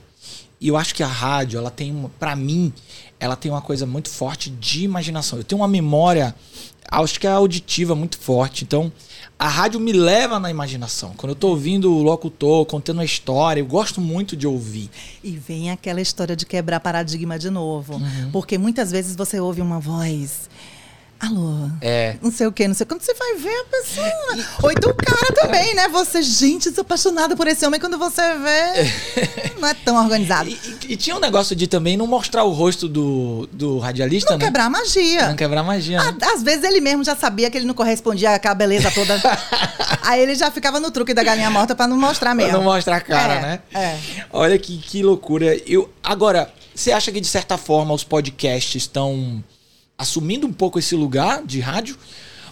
S1: e eu acho que a rádio, ela tem, para mim, ela tem uma coisa muito forte de imaginação. Eu tenho uma memória, acho que é auditiva muito forte. Então, a rádio me leva na imaginação. Quando eu tô ouvindo o locutor contando uma história, eu gosto muito de ouvir.
S2: E vem aquela história de quebrar paradigma de novo. Uhum. Porque muitas vezes você ouve uma voz alô,
S1: é.
S2: não sei o que, não sei quando você vai ver a pessoa. Ou então o cara também, né? Você, gente, sou apaixonada por esse homem, quando você vê, não é tão organizado.
S1: E, e, e, tinha um negócio de também não mostrar o rosto do, do radialista,
S2: não
S1: né?
S2: quebrar a magia.
S1: Não quebrar a magia. Né?
S2: Às vezes ele mesmo já sabia que ele não correspondia àquela beleza toda. Aí ele já ficava no truque da galinha morta para não mostrar mesmo.
S1: Pra não mostrar a cara,
S2: é,
S1: né?
S2: É.
S1: Olha que, que loucura. Eu, agora, você acha que de certa forma os podcasts estão assumindo um pouco esse lugar de rádio.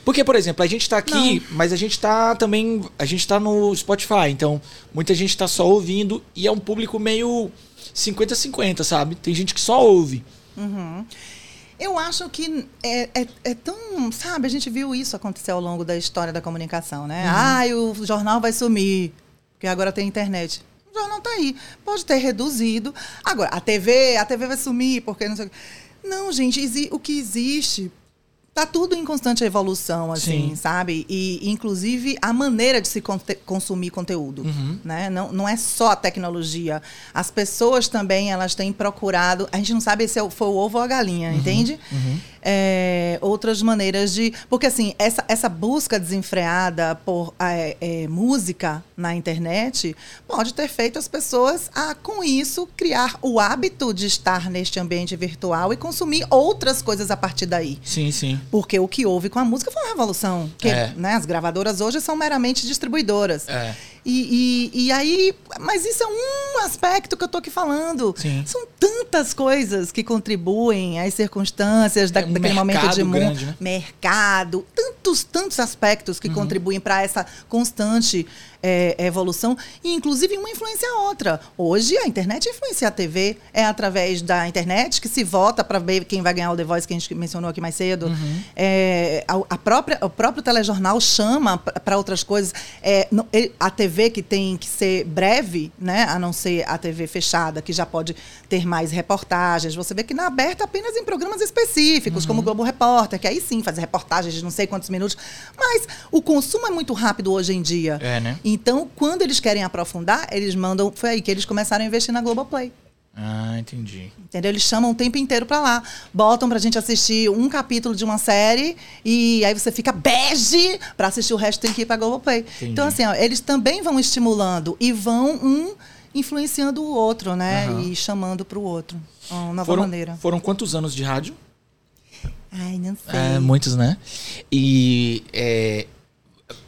S1: Porque, por exemplo, a gente está aqui, Não. mas a gente está também. A gente está no Spotify, então muita gente está só ouvindo e é um público meio 50-50, sabe? Tem gente que só ouve.
S2: Uhum. Eu acho que é, é, é, tão. Sabe, a gente viu isso acontecer ao longo da história da comunicação, né? Uhum. Ah, o jornal vai sumir, porque agora tem internet. O jornal está aí. Pode ter reduzido. Agora, a TV, a TV vai sumir, porque não sei o não, gente, o que existe tá tudo em constante evolução, assim, Sim. sabe? E, inclusive, a maneira de se consumir conteúdo, uhum. né? Não, não é só a tecnologia. As pessoas também, elas têm procurado... A gente não sabe se é foi o ovo ou a galinha, uhum. entende? Uhum é, outras maneiras de. Porque, assim, essa, essa busca desenfreada por é, é, música na internet pode ter feito as pessoas, a, com isso, criar o hábito de estar neste ambiente virtual e consumir outras coisas a partir daí.
S1: Sim, sim.
S2: Porque o que houve com a música foi uma revolução. Que, é. né, as gravadoras hoje são meramente distribuidoras. E, e, e, aí, mas isso é um aspecto que eu estou aqui falando.
S1: Sim.
S2: São tantas coisas que contribuem às circunstâncias da, é um daquele momento de mundo. Né? Mercado, tantos, tantos aspectos que uhum. contribuem para essa constante é, evolução, e inclusive uma influencia a outra. Hoje a internet influencia a TV, é através da internet que se vota para ver quem vai ganhar o The Voice que a gente mencionou aqui mais cedo. Uhum. É, a, a, própria, o próprio telejornal chama para outras coisas. É, a TV que tem que ser breve, né, a não ser a TV fechada, que já pode ter mais reportagens. Você vê que na aberta apenas em programas específicos, uhum. como o Globo Repórter, que aí sim faz reportagens de não sei quantos minutos. Mas o consumo é muito rápido hoje em dia.
S1: É, né?
S2: Então, quando eles querem aprofundar, eles mandam. Foi aí que eles começaram a investir na Globoplay.
S1: Ah, entendi.
S2: Entendeu? Eles chamam o tempo inteiro pra lá. Botam pra gente assistir um capítulo de uma série e aí você fica bege pra assistir o resto tem que ir pra Globoplay. Entendi. Então, assim, ó, eles também vão estimulando e vão um influenciando o outro, né? Uhum. E chamando pro outro. Uma nova
S1: foram,
S2: maneira.
S1: Foram quantos anos de rádio?
S2: Ai, não sei.
S1: É, muitos, né? E é,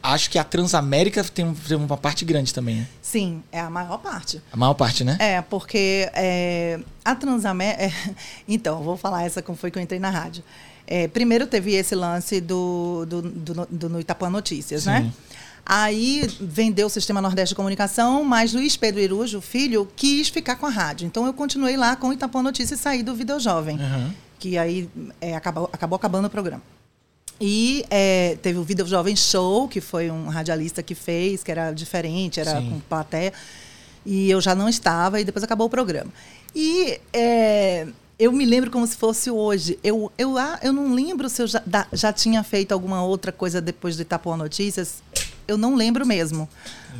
S1: acho que a Transamérica tem, tem, uma parte grande também, né?
S2: Sim, é a maior parte.
S1: A maior parte, né?
S2: É, porque é, a Transamérica. É, então, vou falar essa como foi que eu entrei na rádio. É, primeiro teve esse lance do, do, do, do no Itapuã Notícias, né? Sim. né? Aí vendeu o Sistema Nordeste de Comunicação, mas Luiz Pedro Irujo, filho, quis ficar com a rádio. Então eu continuei lá com o Itapuã Notícias e saí do Video Jovem. Uhum. Que aí é, acabou, acabou acabando o programa. E é, teve o Vida Jovem Show, que foi um radialista que fez, que era diferente, era Sim. com plateia. E eu já não estava, e depois acabou o programa. E é, eu me lembro como se fosse hoje. Eu, eu, ah, eu não lembro se eu já, já tinha feito alguma outra coisa depois do Itapuã Notícias. Eu não lembro mesmo.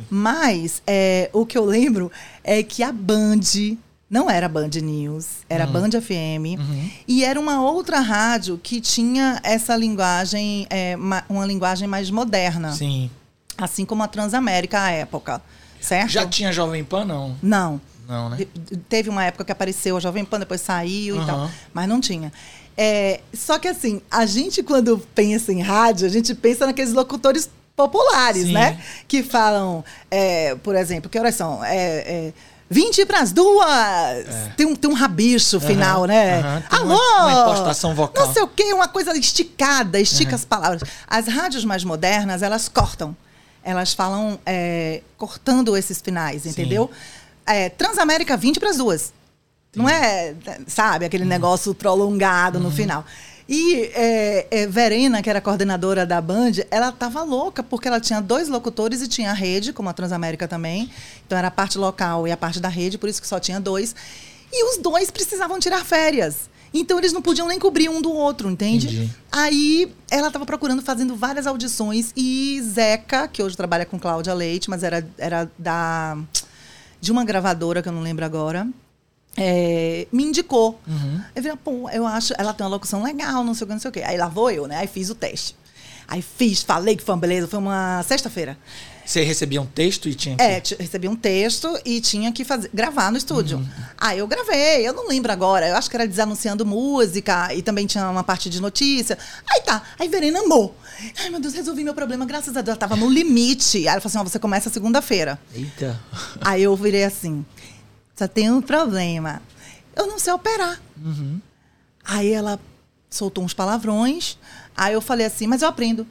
S2: Mas é, o que eu lembro é que a Band não era Band News, era uhum. Band FM. Uhum. E era uma outra rádio que tinha essa linguagem, é, uma linguagem mais moderna.
S1: Sim.
S2: Assim como a Transamérica à época. Certo?
S1: Já tinha Jovem Pan, não?
S2: Não.
S1: Não, né?
S2: Teve uma época que apareceu a Jovem Pan, depois saiu uhum. e tal. Mas não tinha. É, só que assim, a gente quando pensa em rádio, a gente pensa naqueles locutores populares, Sim. né? Que falam, é, por exemplo, que horas são? É, é 20 para as duas. É. Tem, um, tem um rabicho final, uhum, né? Uhum, Alô!
S1: Uma, uma impostação vocal.
S2: Não sei o quê, uma coisa esticada, estica uhum. as palavras. As rádios mais modernas, elas cortam. Elas falam é, cortando esses finais, entendeu? É, Transamérica 20 para as duas. Não é, sabe, aquele uhum. negócio prolongado no uhum. final. E é, é, Verena, que era coordenadora da Band, ela estava louca, porque ela tinha dois locutores e tinha a rede, como a Transamérica também. Então era a parte local e a parte da rede, por isso que só tinha dois. E os dois precisavam tirar férias. Então eles não podiam nem cobrir um do outro, entende? Entendi. Aí ela estava procurando, fazendo várias audições, e Zeca, que hoje trabalha com Cláudia Leite, mas era, era da. de uma gravadora que eu não lembro agora é, me indicou. Uhum. Eu falei, pô, eu acho, ela tem uma locução legal, não sei o que, não sei o que. Aí lá vou eu, né? Aí fiz o teste. Aí fiz, falei que foi uma beleza, foi uma sexta-feira.
S1: Você recebia um texto e tinha que...
S2: É, recebia um texto e tinha que fazer, gravar no estúdio. Uhum. Aí eu gravei, eu não lembro agora, eu acho que era desanunciando música e também tinha uma parte de notícia. Aí tá, aí Verena amou. Ai, meu Deus, resolvi meu problema, graças a Deus. Ela tava no limite. Aí ela falou assim: ó, você começa segunda-feira.
S1: Eita.
S2: Aí eu virei assim. Só tem um problema. Eu não sei operar.
S1: Uhum.
S2: Aí ela soltou uns palavrões. Aí eu falei assim, mas eu aprendo.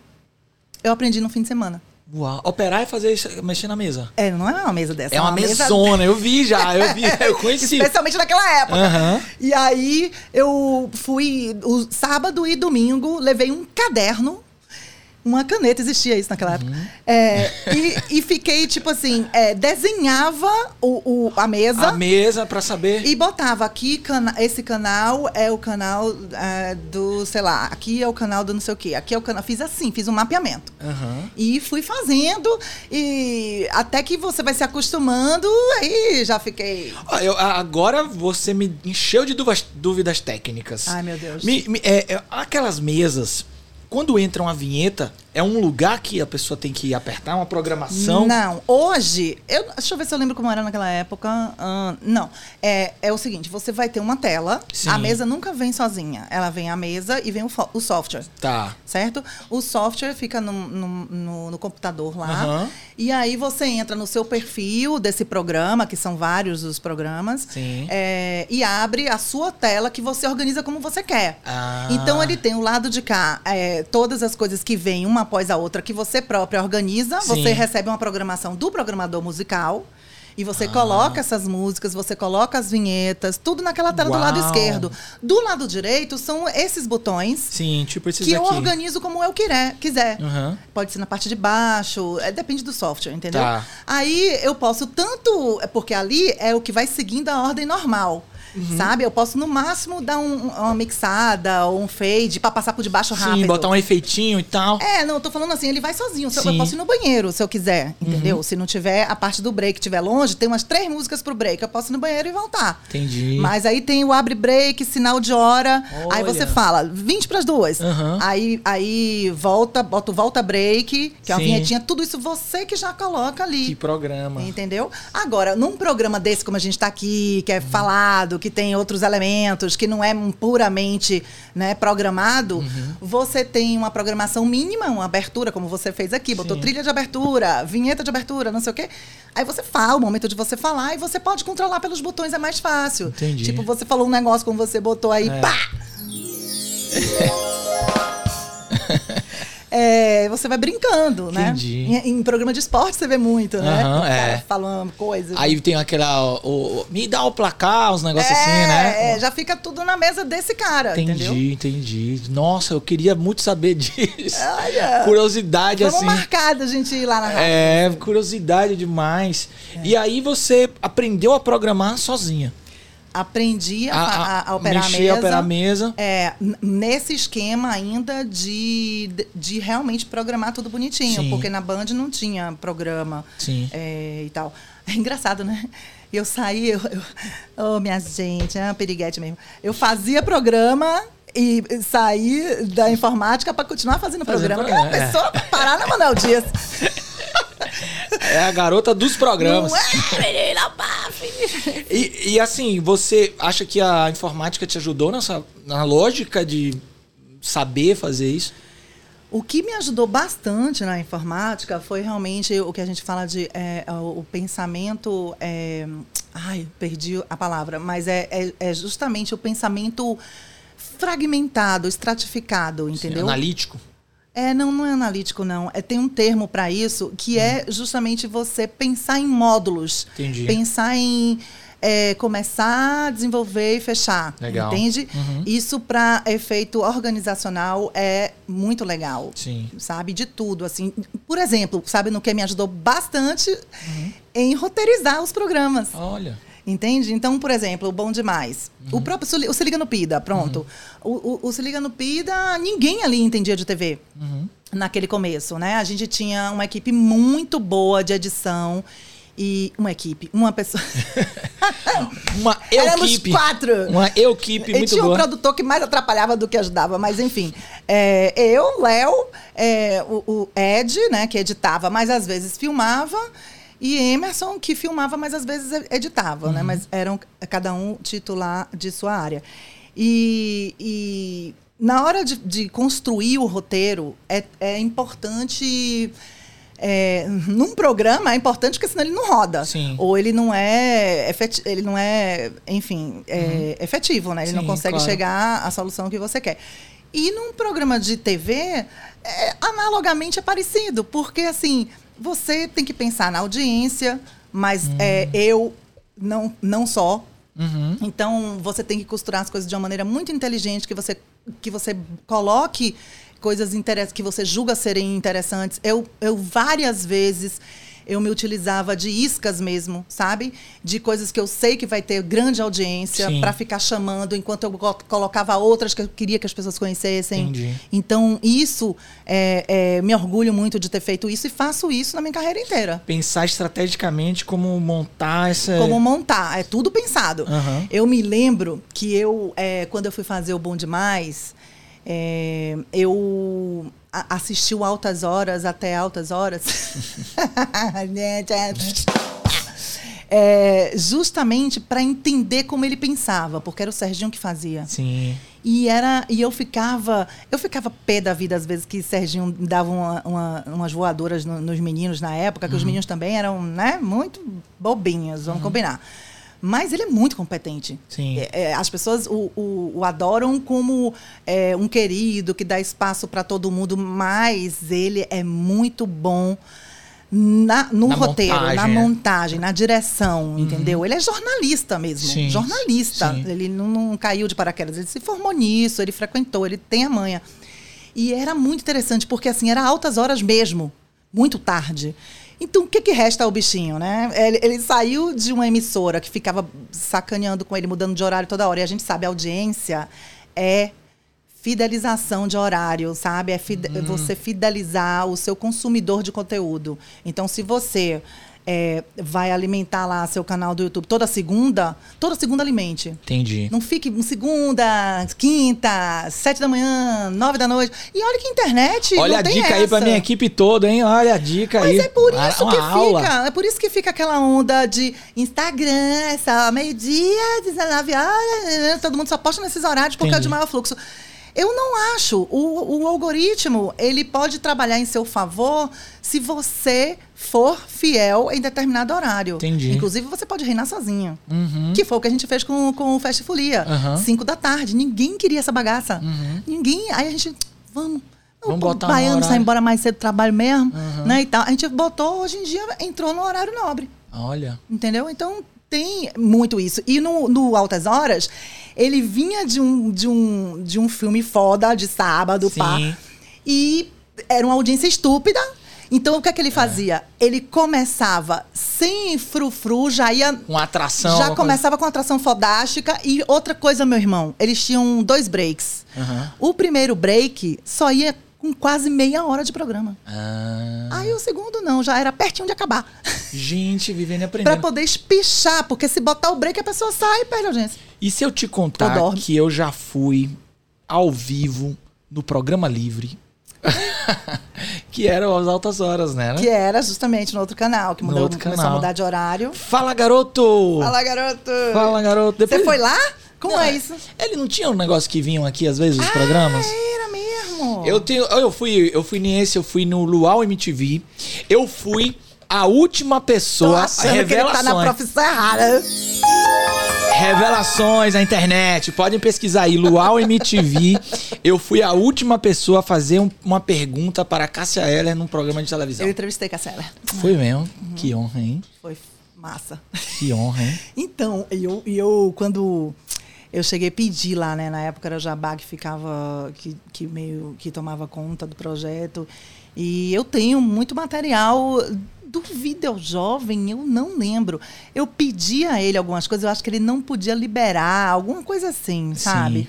S2: Eu aprendi no fim de semana.
S1: Uau. Operar é fazer mexer na mesa.
S2: É, não é uma mesa dessa.
S1: É, é uma, uma mesona, mesa... eu vi já, eu vi, eu conheci.
S2: Especialmente naquela época.
S1: Uhum.
S2: E aí eu fui o sábado e domingo, levei um caderno uma caneta, existia isso naquela época. Uhum. É, e, e, fiquei, tipo assim, é, desenhava o, o, a mesa.
S1: A mesa para saber.
S2: E botava aqui, cana esse canal é o canal é, do, sei lá, aqui é o canal do não sei o quê. Aqui é o canal. Fiz assim, fiz um mapeamento.
S1: Uhum.
S2: E fui fazendo. E até que você vai se acostumando, aí já fiquei.
S1: Eu, agora você me encheu de dúvidas, dúvidas técnicas.
S2: Ai, meu Deus.
S1: Me, me, é, é aquelas mesas quando entra uma vinheta, é um lugar que a pessoa tem que apertar, uma programação?
S2: Não. Hoje, eu, deixa eu ver se eu lembro como era naquela época. Uh, não. É, é o seguinte: você vai ter uma tela, Sim. a mesa nunca vem sozinha. Ela vem a mesa e vem o, o software.
S1: Tá.
S2: Certo? O software fica no, no, no, no computador lá. Uhum. E aí você entra no seu perfil desse programa, que são vários os programas, é, e abre a sua tela que você organiza como você quer.
S1: Ah.
S2: Então ele tem o lado de cá. É, todas as coisas que vêm, uma uma após a outra que você própria organiza,
S1: Sim.
S2: você recebe uma programação do programador musical. E você
S1: Ah.
S2: coloca essas músicas, você coloca as vinhetas, tudo naquela tela do lado
S1: Uau.
S2: esquerdo. Do lado direito são esses botões
S1: Sim, tipo esses
S2: que
S1: aqui.
S2: eu organizo como eu quiser. quiser.
S1: Aham.
S2: Pode ser na parte de baixo, é, depende do software, entendeu?
S1: Tá.
S2: Aí eu posso tanto, é porque ali é o que vai seguindo a ordem normal.
S1: Uhum.
S2: Sabe? Eu posso no máximo dar um- uma mixada ou um fade pra passar por debaixo rápido.
S1: Sim, botar um efeitinho e tal.
S2: É, não, eu tô falando assim, ele vai sozinho.
S1: Sim. Uhum.
S2: Eu posso ir no banheiro se eu quiser, entendeu? Se não tiver a parte do break estiver longe, tem umas três músicas pro break. Eu posso ir no banheiro e voltar.
S1: Entendi.
S2: Mas aí tem o abre break, sinal de hora. Aí
S1: Olha.
S2: você fala 20 para as duas.
S1: Aham.
S2: Aí, aí volta, bota o volta break, que é uma
S1: Sim.
S2: vinhetinha, tudo isso você que já coloca ali.
S1: Que programa.
S2: Entendeu? Agora, num programa desse como a gente está aqui, que é
S1: Uhum.
S2: falado, que tem outros elementos, que não é puramente né, programado,
S1: Uhum.
S2: você tem uma programação mínima, uma abertura, como você fez aqui, botou
S1: Sim.
S2: trilha de abertura, vinheta de abertura, não sei o quê. Aí você fala, o momento de você falar, e você pode controlar pelos botões, é mais fácil.
S1: Entendi.
S2: Tipo, você falou um negócio como você botou aí,
S1: É.
S2: pá! É, você vai brincando, né?
S1: Entendi.
S2: Em, em programa de esporte você vê muito, né? Cara
S1: é.
S2: falando coisas.
S1: Aí tem aquela. O, o- me dá o placar, uns negócios
S2: é,
S1: assim, né?
S2: É, já fica tudo na mesa desse cara,
S1: entendi,
S2: entendeu?
S1: entendi. Nossa, eu queria muito saber disso.
S2: Olha.
S1: Curiosidade,
S2: Vamos
S1: assim.
S2: marcar da gente ir lá na rádio.
S1: É, curiosidade demais.
S2: É.
S1: E aí você aprendeu a programar sozinha.
S2: Aprendi a, a- a operar a
S1: mexer,
S2: mesa.
S1: a operar a mesa.
S2: É, nesse esquema ainda de, de realmente programar tudo bonitinho,
S1: Sim.
S2: porque na Band não tinha programa
S1: Sim.
S2: é, e tal. É engraçado, né? Eu saí, eu, eu, oh, minha gente, é uma periguete mesmo. Eu fazia programa e saí da informática para continuar fazendo
S1: Fazendo
S2: programa. Que é uma
S1: programa, é.
S2: pessoa parar na Manuel Dias.
S1: É a garota dos programas.
S2: Não é, menina, baf.
S1: E, e assim, você acha que a informática te ajudou nessa, na lógica de saber fazer isso?
S2: O que me ajudou bastante na informática foi realmente o que a gente fala de é, o o pensamento. é, ai, perdi a palavra, mas é, é, é justamente o pensamento fragmentado, estratificado, entendeu?
S1: Analítico?
S2: É, não, não é analítico, não. É, tem um termo para isso que é justamente você pensar em módulos.
S1: Entendi.
S2: Pensar em é, começar, desenvolver e fechar.
S1: Legal.
S2: Entende?
S1: Uhum.
S2: Isso para efeito organizacional é muito legal.
S1: Sim.
S2: Sabe? De tudo, assim. Por exemplo, sabe no que me ajudou bastante
S1: Uhum.
S2: em roteirizar os programas.
S1: Olha.
S2: Entende? Então, por exemplo, o Bom Demais. O próprio o Se Liga no Pida, pronto. O, o, o Se Liga no Pida, ninguém ali entendia de TV. Naquele começo, né? A gente tinha uma equipe muito boa de edição. E uma equipe, uma pessoa.
S1: Uma
S2: Éramos
S1: equipe.
S2: quatro.
S1: Uma equipe
S2: E
S1: muito
S2: tinha um
S1: boa.
S2: produtor que mais atrapalhava do que ajudava, mas enfim. É, eu, Léo, é, o, o Ed, né, que editava, mas às vezes filmava, e Emerson, que filmava, mas às vezes editava,
S1: Uhum.
S2: né? Mas eram cada um titular de sua área. E, e na hora de, de construir o roteiro, é, é importante. é, num programa é importante porque senão ele não roda.
S1: Sim.
S2: Ou ele não é ele não é, enfim, é efetivo, né? Ele não
S1: Uhum. Sim,
S2: consegue
S1: claro.
S2: chegar à solução que você quer. E num programa de TV, é, analogamente é parecido, porque assim, você tem que pensar na audiência, mas é, eu não, não só.
S1: Uhum.
S2: Então, você tem que costurar as coisas de uma maneira muito inteligente, que você, que você coloque coisas que você julga serem interessantes. Eu, eu várias vezes eu me utilizava de iscas mesmo, sabe? De coisas que eu sei que vai ter grande audiência para ficar chamando, enquanto eu co- colocava outras que eu queria que as pessoas conhecessem.
S1: Entendi.
S2: Então, isso, é, é, me orgulho muito de ter feito isso e faço isso na minha carreira inteira.
S1: Pensar estrategicamente como montar essa.
S2: Como montar, é tudo pensado.
S1: Aham.
S2: Eu me lembro que eu, é, quando eu fui fazer o Bom Demais, é, eu a- assisti o Altas Horas até Altas Horas. É, justamente para entender como ele pensava, porque era o Serginho que fazia.
S1: Sim.
S2: E era e eu ficava eu ficava pé da vida às vezes que Serginho dava uma, uma- umas voadoras no- nos meninos na época, que os meninos também eram né, muito bobinhos, vamos combinar. Mas ele é muito competente.
S1: Sim.
S2: É, é, as pessoas o, o, o adoram como é, um querido que dá espaço para todo mundo, mas ele é muito bom na, no
S1: Na
S2: roteiro,
S1: montagem,
S2: na
S1: é.
S2: montagem, na direção, entendeu? Ele é jornalista mesmo.
S1: Sim,
S2: jornalista.
S1: sim.
S2: Ele não, não caiu de paraquedas, ele se formou nisso, ele frequentou, ele tem a manha. E era muito interessante, porque assim, era altas horas mesmo, muito tarde. Então, o que, que resta ao bichinho, né? Ele, ele saiu de uma emissora que ficava sacaneando com ele, mudando de horário toda hora. E a gente sabe, a audiência é fidelização de horário, sabe? É fide- você fidelizar o seu consumidor de conteúdo. Então, se você é, vai alimentar lá seu canal do YouTube toda segunda, toda segunda alimente.
S1: Entendi.
S2: Não fique segunda, quinta, sete da manhã, nove da noite. E olha que internet.
S1: Olha a dica aí pra
S2: essa.
S1: minha equipe toda, hein? Olha a dica aí.
S2: Mas é por isso
S1: uma
S2: que
S1: aula.
S2: fica. É por isso que fica aquela onda de Instagram, essa meio-dia, 19 horas, todo mundo só posta nesses horários por causa
S1: Entendi.
S2: de maior fluxo. Eu não acho. O, o algoritmo, ele pode trabalhar em seu favor se você for fiel em determinado horário.
S1: Entendi.
S2: Inclusive, você pode reinar sozinho.
S1: Uhum.
S2: Que foi o que a gente fez com, com o Fast Folia.
S1: Aham.
S2: Cinco da tarde. Ninguém queria essa bagaça.
S1: Uhum.
S2: Ninguém. Aí a gente. Vamos.
S1: Vamos
S2: o
S1: botar no
S2: baiano sai embora mais cedo do trabalho mesmo.
S1: Uhum.
S2: Né, e tal. A gente botou, hoje em dia, entrou no horário nobre.
S1: Olha.
S2: Entendeu? Então tem muito isso. E no, no Altas Horas, ele vinha de um, de um, de um filme foda, de sábado, pá.
S1: Sim.
S2: E era uma audiência estúpida. Então, o que é que ele fazia? Ele começava sem frufru, já ia
S1: Uma atração.
S2: já começava com atração fodástica. E outra coisa, meu irmão, eles tinham dois breaks.
S1: coisa. Aham.
S2: O primeiro break só ia com quase meia hora de programa.
S1: Ah.
S2: Aí o segundo não, já era pertinho de acabar.
S1: Gente, vivendo e
S2: Pra
S1: aprendendo.
S2: poder espichar, porque se botar o break, a pessoa sai e perde a audiência.
S1: E se eu te contar
S2: dorme.
S1: que eu já fui ao vivo no programa livre? que era as altas horas, né?
S2: Que era justamente no outro canal, que mudou, começou a
S1: canal.
S2: mudar de horário.
S1: Fala, garoto!
S2: Fala, garoto!
S1: Fala, garoto.
S2: Você
S1: Depois-
S2: foi lá? Como
S1: Não,
S2: é isso?
S1: Ele não tinha um negócio que vinham aqui às vezes os programas?
S2: Era mesmo.
S1: Eu tenho, eu fui, eu fui nesse, eu fui no Luau MTV. Eu fui a última
S2: Tô
S1: pessoa
S2: que ele tá na
S1: revelações.
S2: profissão errada.
S1: Revelações na internet. Podem pesquisar aí, Luau MTV. Eu fui a última pessoa a fazer um- uma pergunta para a Cássia Eller num programa de televisão.
S2: Eu entrevistei Cassela.
S1: Foi mesmo? Que honra, hein?
S2: Foi massa.
S1: Que honra, hein?
S2: Então, eu, e eu quando eu cheguei a pedir lá, né? Na época era Jabá que ficava, que, que meio que tomava conta do projeto. E eu tenho muito material do vídeo jovem, eu não lembro. Eu pedi a ele algumas coisas, eu acho que ele não podia liberar, alguma coisa assim, sabe?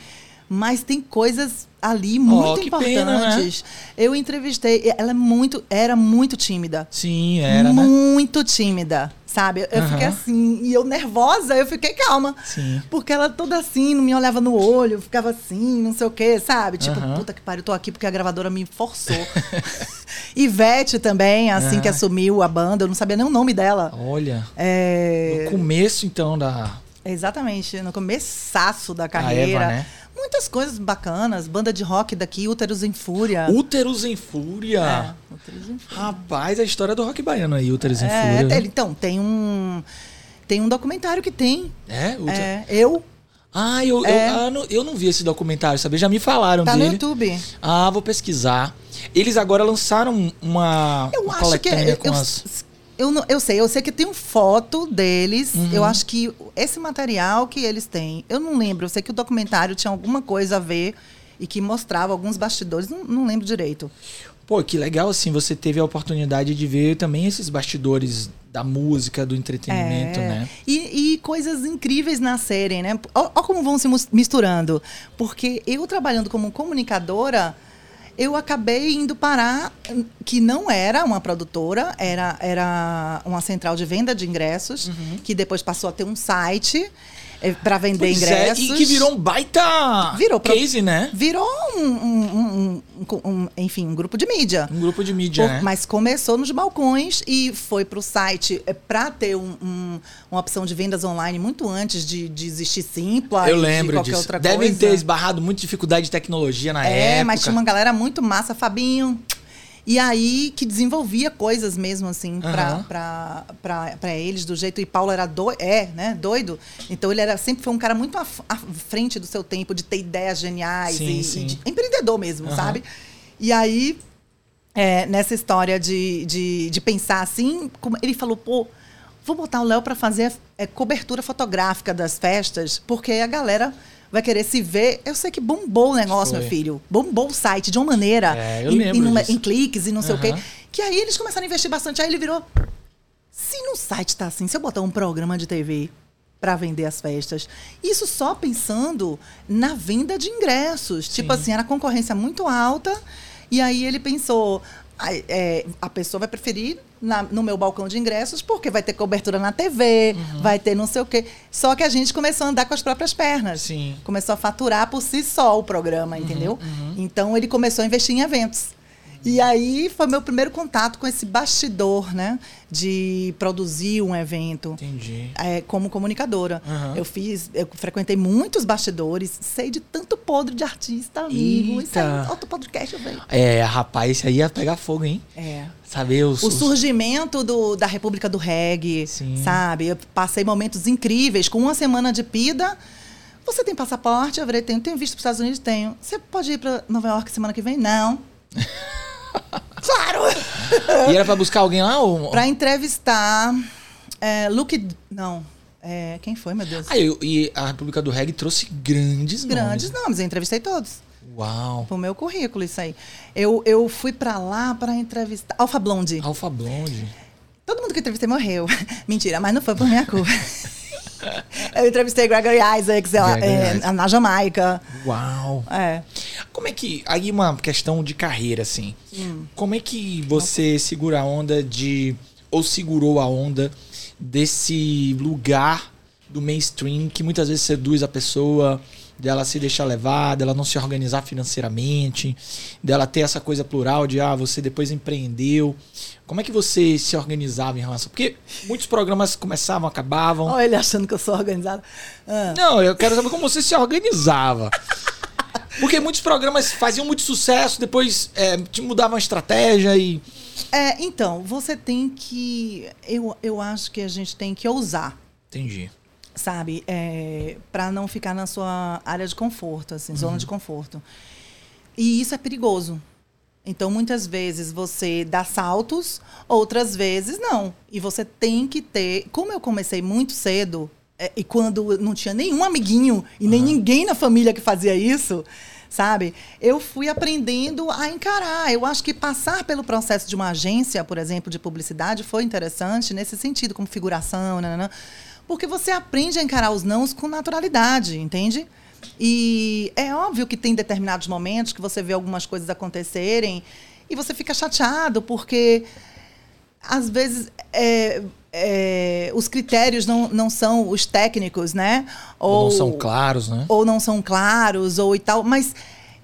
S2: Mas tem coisas ali muito
S1: que pena, né?
S2: importantes. Eu entrevistei, ela é muito, era muito tímida
S1: Sim, era, né?
S2: muito tímida, sabe? Eu fiquei assim, e eu nervosa, eu fiquei calma.
S1: Sim.
S2: Porque ela toda assim, não me olhava no olho, ficava assim, não sei o quê, sabe? Tipo, puta que pariu, tô aqui porque a gravadora me forçou. Ivete também, assim
S1: Ah.
S2: que assumiu a banda, eu não sabia nem o nome dela.
S1: Olha.
S2: É,
S1: No começo, então, da,
S2: Exatamente, no começaço da carreira.
S1: Eva, né?
S2: Muitas coisas bacanas, banda de rock daqui, Úteros em Fúria.
S1: Úteros em Fúria.
S2: É, Úteros em Fúria.
S1: Rapaz, a história do rock baiano aí, Úteros em
S2: É,
S1: Fúria.
S2: tem- então, tem um. Tem um documentário que tem.
S1: É?
S2: É, eu.
S1: Ah, eu,
S2: É.
S1: eu, ah, não, eu não vi esse documentário, sabe? Já me falaram
S2: Tá no
S1: dele.
S2: YouTube.
S1: Ah, vou pesquisar. Eles agora lançaram uma,
S2: Eu
S1: uma
S2: acho que é. eu,
S1: as...
S2: eu, não- eu sei, eu sei que tem foto deles.
S1: Uhum.
S2: Eu acho que esse material que eles têm, eu não lembro. Eu sei que o documentário tinha alguma coisa a ver e que mostrava alguns bastidores. Não, não lembro direito.
S1: Pô, que legal, assim, você teve a oportunidade de ver também esses bastidores da música, do entretenimento,
S2: É.
S1: né?
S2: E, e coisas incríveis nascerem, né? Olha como vão se misturando. Porque eu trabalhando como comunicadora, eu acabei indo parar, que não era uma produtora, era, era uma central de venda de ingressos, que depois passou a ter um site para vender.
S1: Pois é,
S2: ingressos.
S1: e que virou um baita
S2: Virou pro-
S1: case, né?
S2: Virou um, um- um- um- enfim, um grupo de mídia.
S1: Um grupo de mídia,
S2: Por-
S1: né?
S2: Mas começou nos balcões e foi para o site para ter um- um- uma opção de vendas online muito antes de, de existir Simpla
S1: Eu
S2: de
S1: lembro
S2: qualquer
S1: disso. Devem
S2: coisa.
S1: ter esbarrado muita dificuldade de tecnologia na
S2: É,
S1: época.
S2: mas tinha uma galera muito massa, Fabinho. E aí que desenvolvia coisas mesmo, assim,
S1: Uhum.
S2: para eles, do jeito. E Paulo era doido, é, né? Doido. Então ele era sempre foi um cara muito à, à frente do seu tempo, de ter ideias geniais
S1: Sim,
S2: e,
S1: sim.
S2: e de- empreendedor mesmo,
S1: Uhum.
S2: sabe? E aí, é, nessa história de, de, de pensar assim, como- ele falou, pô. Vou botar o Léo para fazer é, cobertura fotográfica das festas, porque a galera vai querer se ver. Eu sei que bombou o negócio,
S1: Foi.
S2: meu filho. Bombou o site de uma maneira.
S1: É, eu
S2: em,
S1: lembro
S2: em numa- em cliques e não sei o quê. Que aí eles começaram a investir bastante. Aí ele virou. Se no site tá assim, se eu botar um programa de TV para vender as festas, isso só pensando na venda de ingressos. Tipo assim, era concorrência muito alta. E aí ele pensou. "Ai, é, a pessoa vai preferir na- no meu balcão de ingressos porque vai ter cobertura na TV,
S1: Uhum.
S2: vai ter não sei o quê. Só que a gente começou a andar com as próprias pernas
S1: Sim.
S2: começou a faturar por si só o programa, entendeu? Então ele começou a investir em eventos. E aí foi meu primeiro contato com esse bastidor, né? De produzir um evento.
S1: Entendi.
S2: é, como comunicadora.
S1: Aham.
S2: Eu fiz, eu frequentei muitos bastidores, sei de tanto podre de artista, amigo. Isso aí,
S1: Eita.
S2: outro podcast eu venho.
S1: É, rapaz, isso aí ia pegar fogo, hein?
S2: É.
S1: Saber os.
S2: O surgimento do, da República do Reggae,
S1: Sim.
S2: sabe? Eu passei momentos incríveis. Com uma semana de PIDA, você tem passaporte? Eu falei, tenho. Tenho visto para os Estados Unidos? Tenho. Você pode ir para Nova York semana que vem? Não. claro!
S1: E era pra buscar alguém lá? Ou...
S2: para entrevistar é, Luke... Não. É, quem foi, meu Deus?
S1: Ah, eu- e a República do Reggae trouxe grandes
S2: Grandes
S1: nomes.
S2: nomes. Eu entrevistei todos.
S1: Uau.
S2: Pro meu currículo, isso aí. Eu, eu fui para lá para entrevistar... Alfa Blonde.
S1: Alfa Blonde.
S2: Todo mundo que eu entrevistei morreu. Mentira, mas não foi por minha culpa. eu entrevistei Gregory Isaacs ela- é,
S1: Isaacs.
S2: na Jamaica.
S1: Uau.
S2: É.
S1: Como é que. Aí uma questão de carreira, assim. Como é que você segura a onda de. Ou segurou a onda desse lugar do mainstream que muitas vezes seduz a pessoa, dela se deixar levar, dela não se organizar financeiramente, dela ter essa coisa plural de, ah, você depois empreendeu. Como é que você se organizava em relação? Porque muitos programas começavam, acabavam.
S2: Olha ele achando que eu sou organizada. Ah.
S1: Não, eu quero saber como você se organizava. Porque muitos programas faziam muito sucesso, depois é, te mudavam a estratégia e.
S2: É, então, você tem que. Eu, eu acho que a gente tem que ousar.
S1: Entendi.
S2: Sabe? É, para não ficar na sua área de conforto, assim, zona de conforto. E isso é perigoso. Então, muitas vezes você dá saltos, outras vezes não. E você tem que ter. Como eu comecei muito cedo, é, e quando não tinha nenhum amiguinho e nem ninguém na família que fazia isso, sabe? Eu fui aprendendo a encarar. Eu acho que passar pelo processo de uma agência, por exemplo, de publicidade, foi interessante nesse sentido, como figuração, nananã, porque você aprende a encarar os nãos com naturalidade, entende? E é óbvio que tem determinados momentos que você vê algumas coisas acontecerem e você fica chateado, porque às vezes é, é, os critérios não, não são os técnicos, né?
S1: Ou não são claros, né?
S2: ou não são claros, ou e tal, mas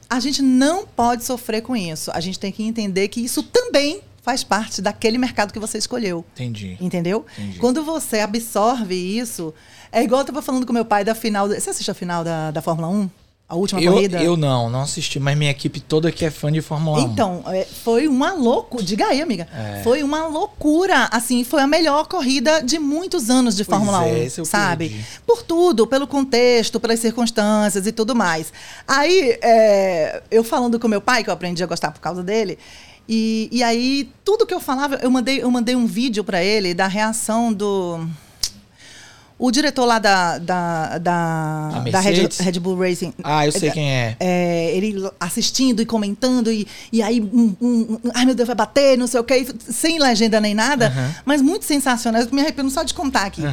S2: a gente não pode sofrer com isso. A gente tem que entender que isso também faz parte daquele mercado que você escolheu.
S1: Entendi.
S2: Entendeu?
S1: Entendi.
S2: Quando você absorve isso. É igual eu tava falando com meu pai da final. Você assistiu a final da, da Fórmula 1? A última
S1: Eu,
S2: corrida?
S1: eu não, não assisti, mas minha equipe toda aqui é fã de Fórmula 1.
S2: Então, é, foi uma loucura. Diga aí, amiga.
S1: É.
S2: Foi uma loucura. Assim, foi a melhor corrida de muitos anos de
S1: Pois
S2: Fórmula
S1: é,
S2: 1.
S1: esse eu
S2: sabe?
S1: perdi.
S2: Por tudo, pelo contexto, pelas circunstâncias e tudo mais. Aí, é, eu falando com meu pai, que eu aprendi a gostar por causa dele. E, e aí, tudo que eu falava, eu mandei, eu mandei um vídeo para ele da reação do. O diretor lá da, da, da, da Red? Red Bull Racing.
S1: Ah, eu sei quem é.
S2: É, ele assistindo e comentando, e, e aí, um, um, um, ai meu Deus, vai bater, não sei o quê, sem legenda nem nada, mas muito sensacional. Eu me arrependo só de contar aqui.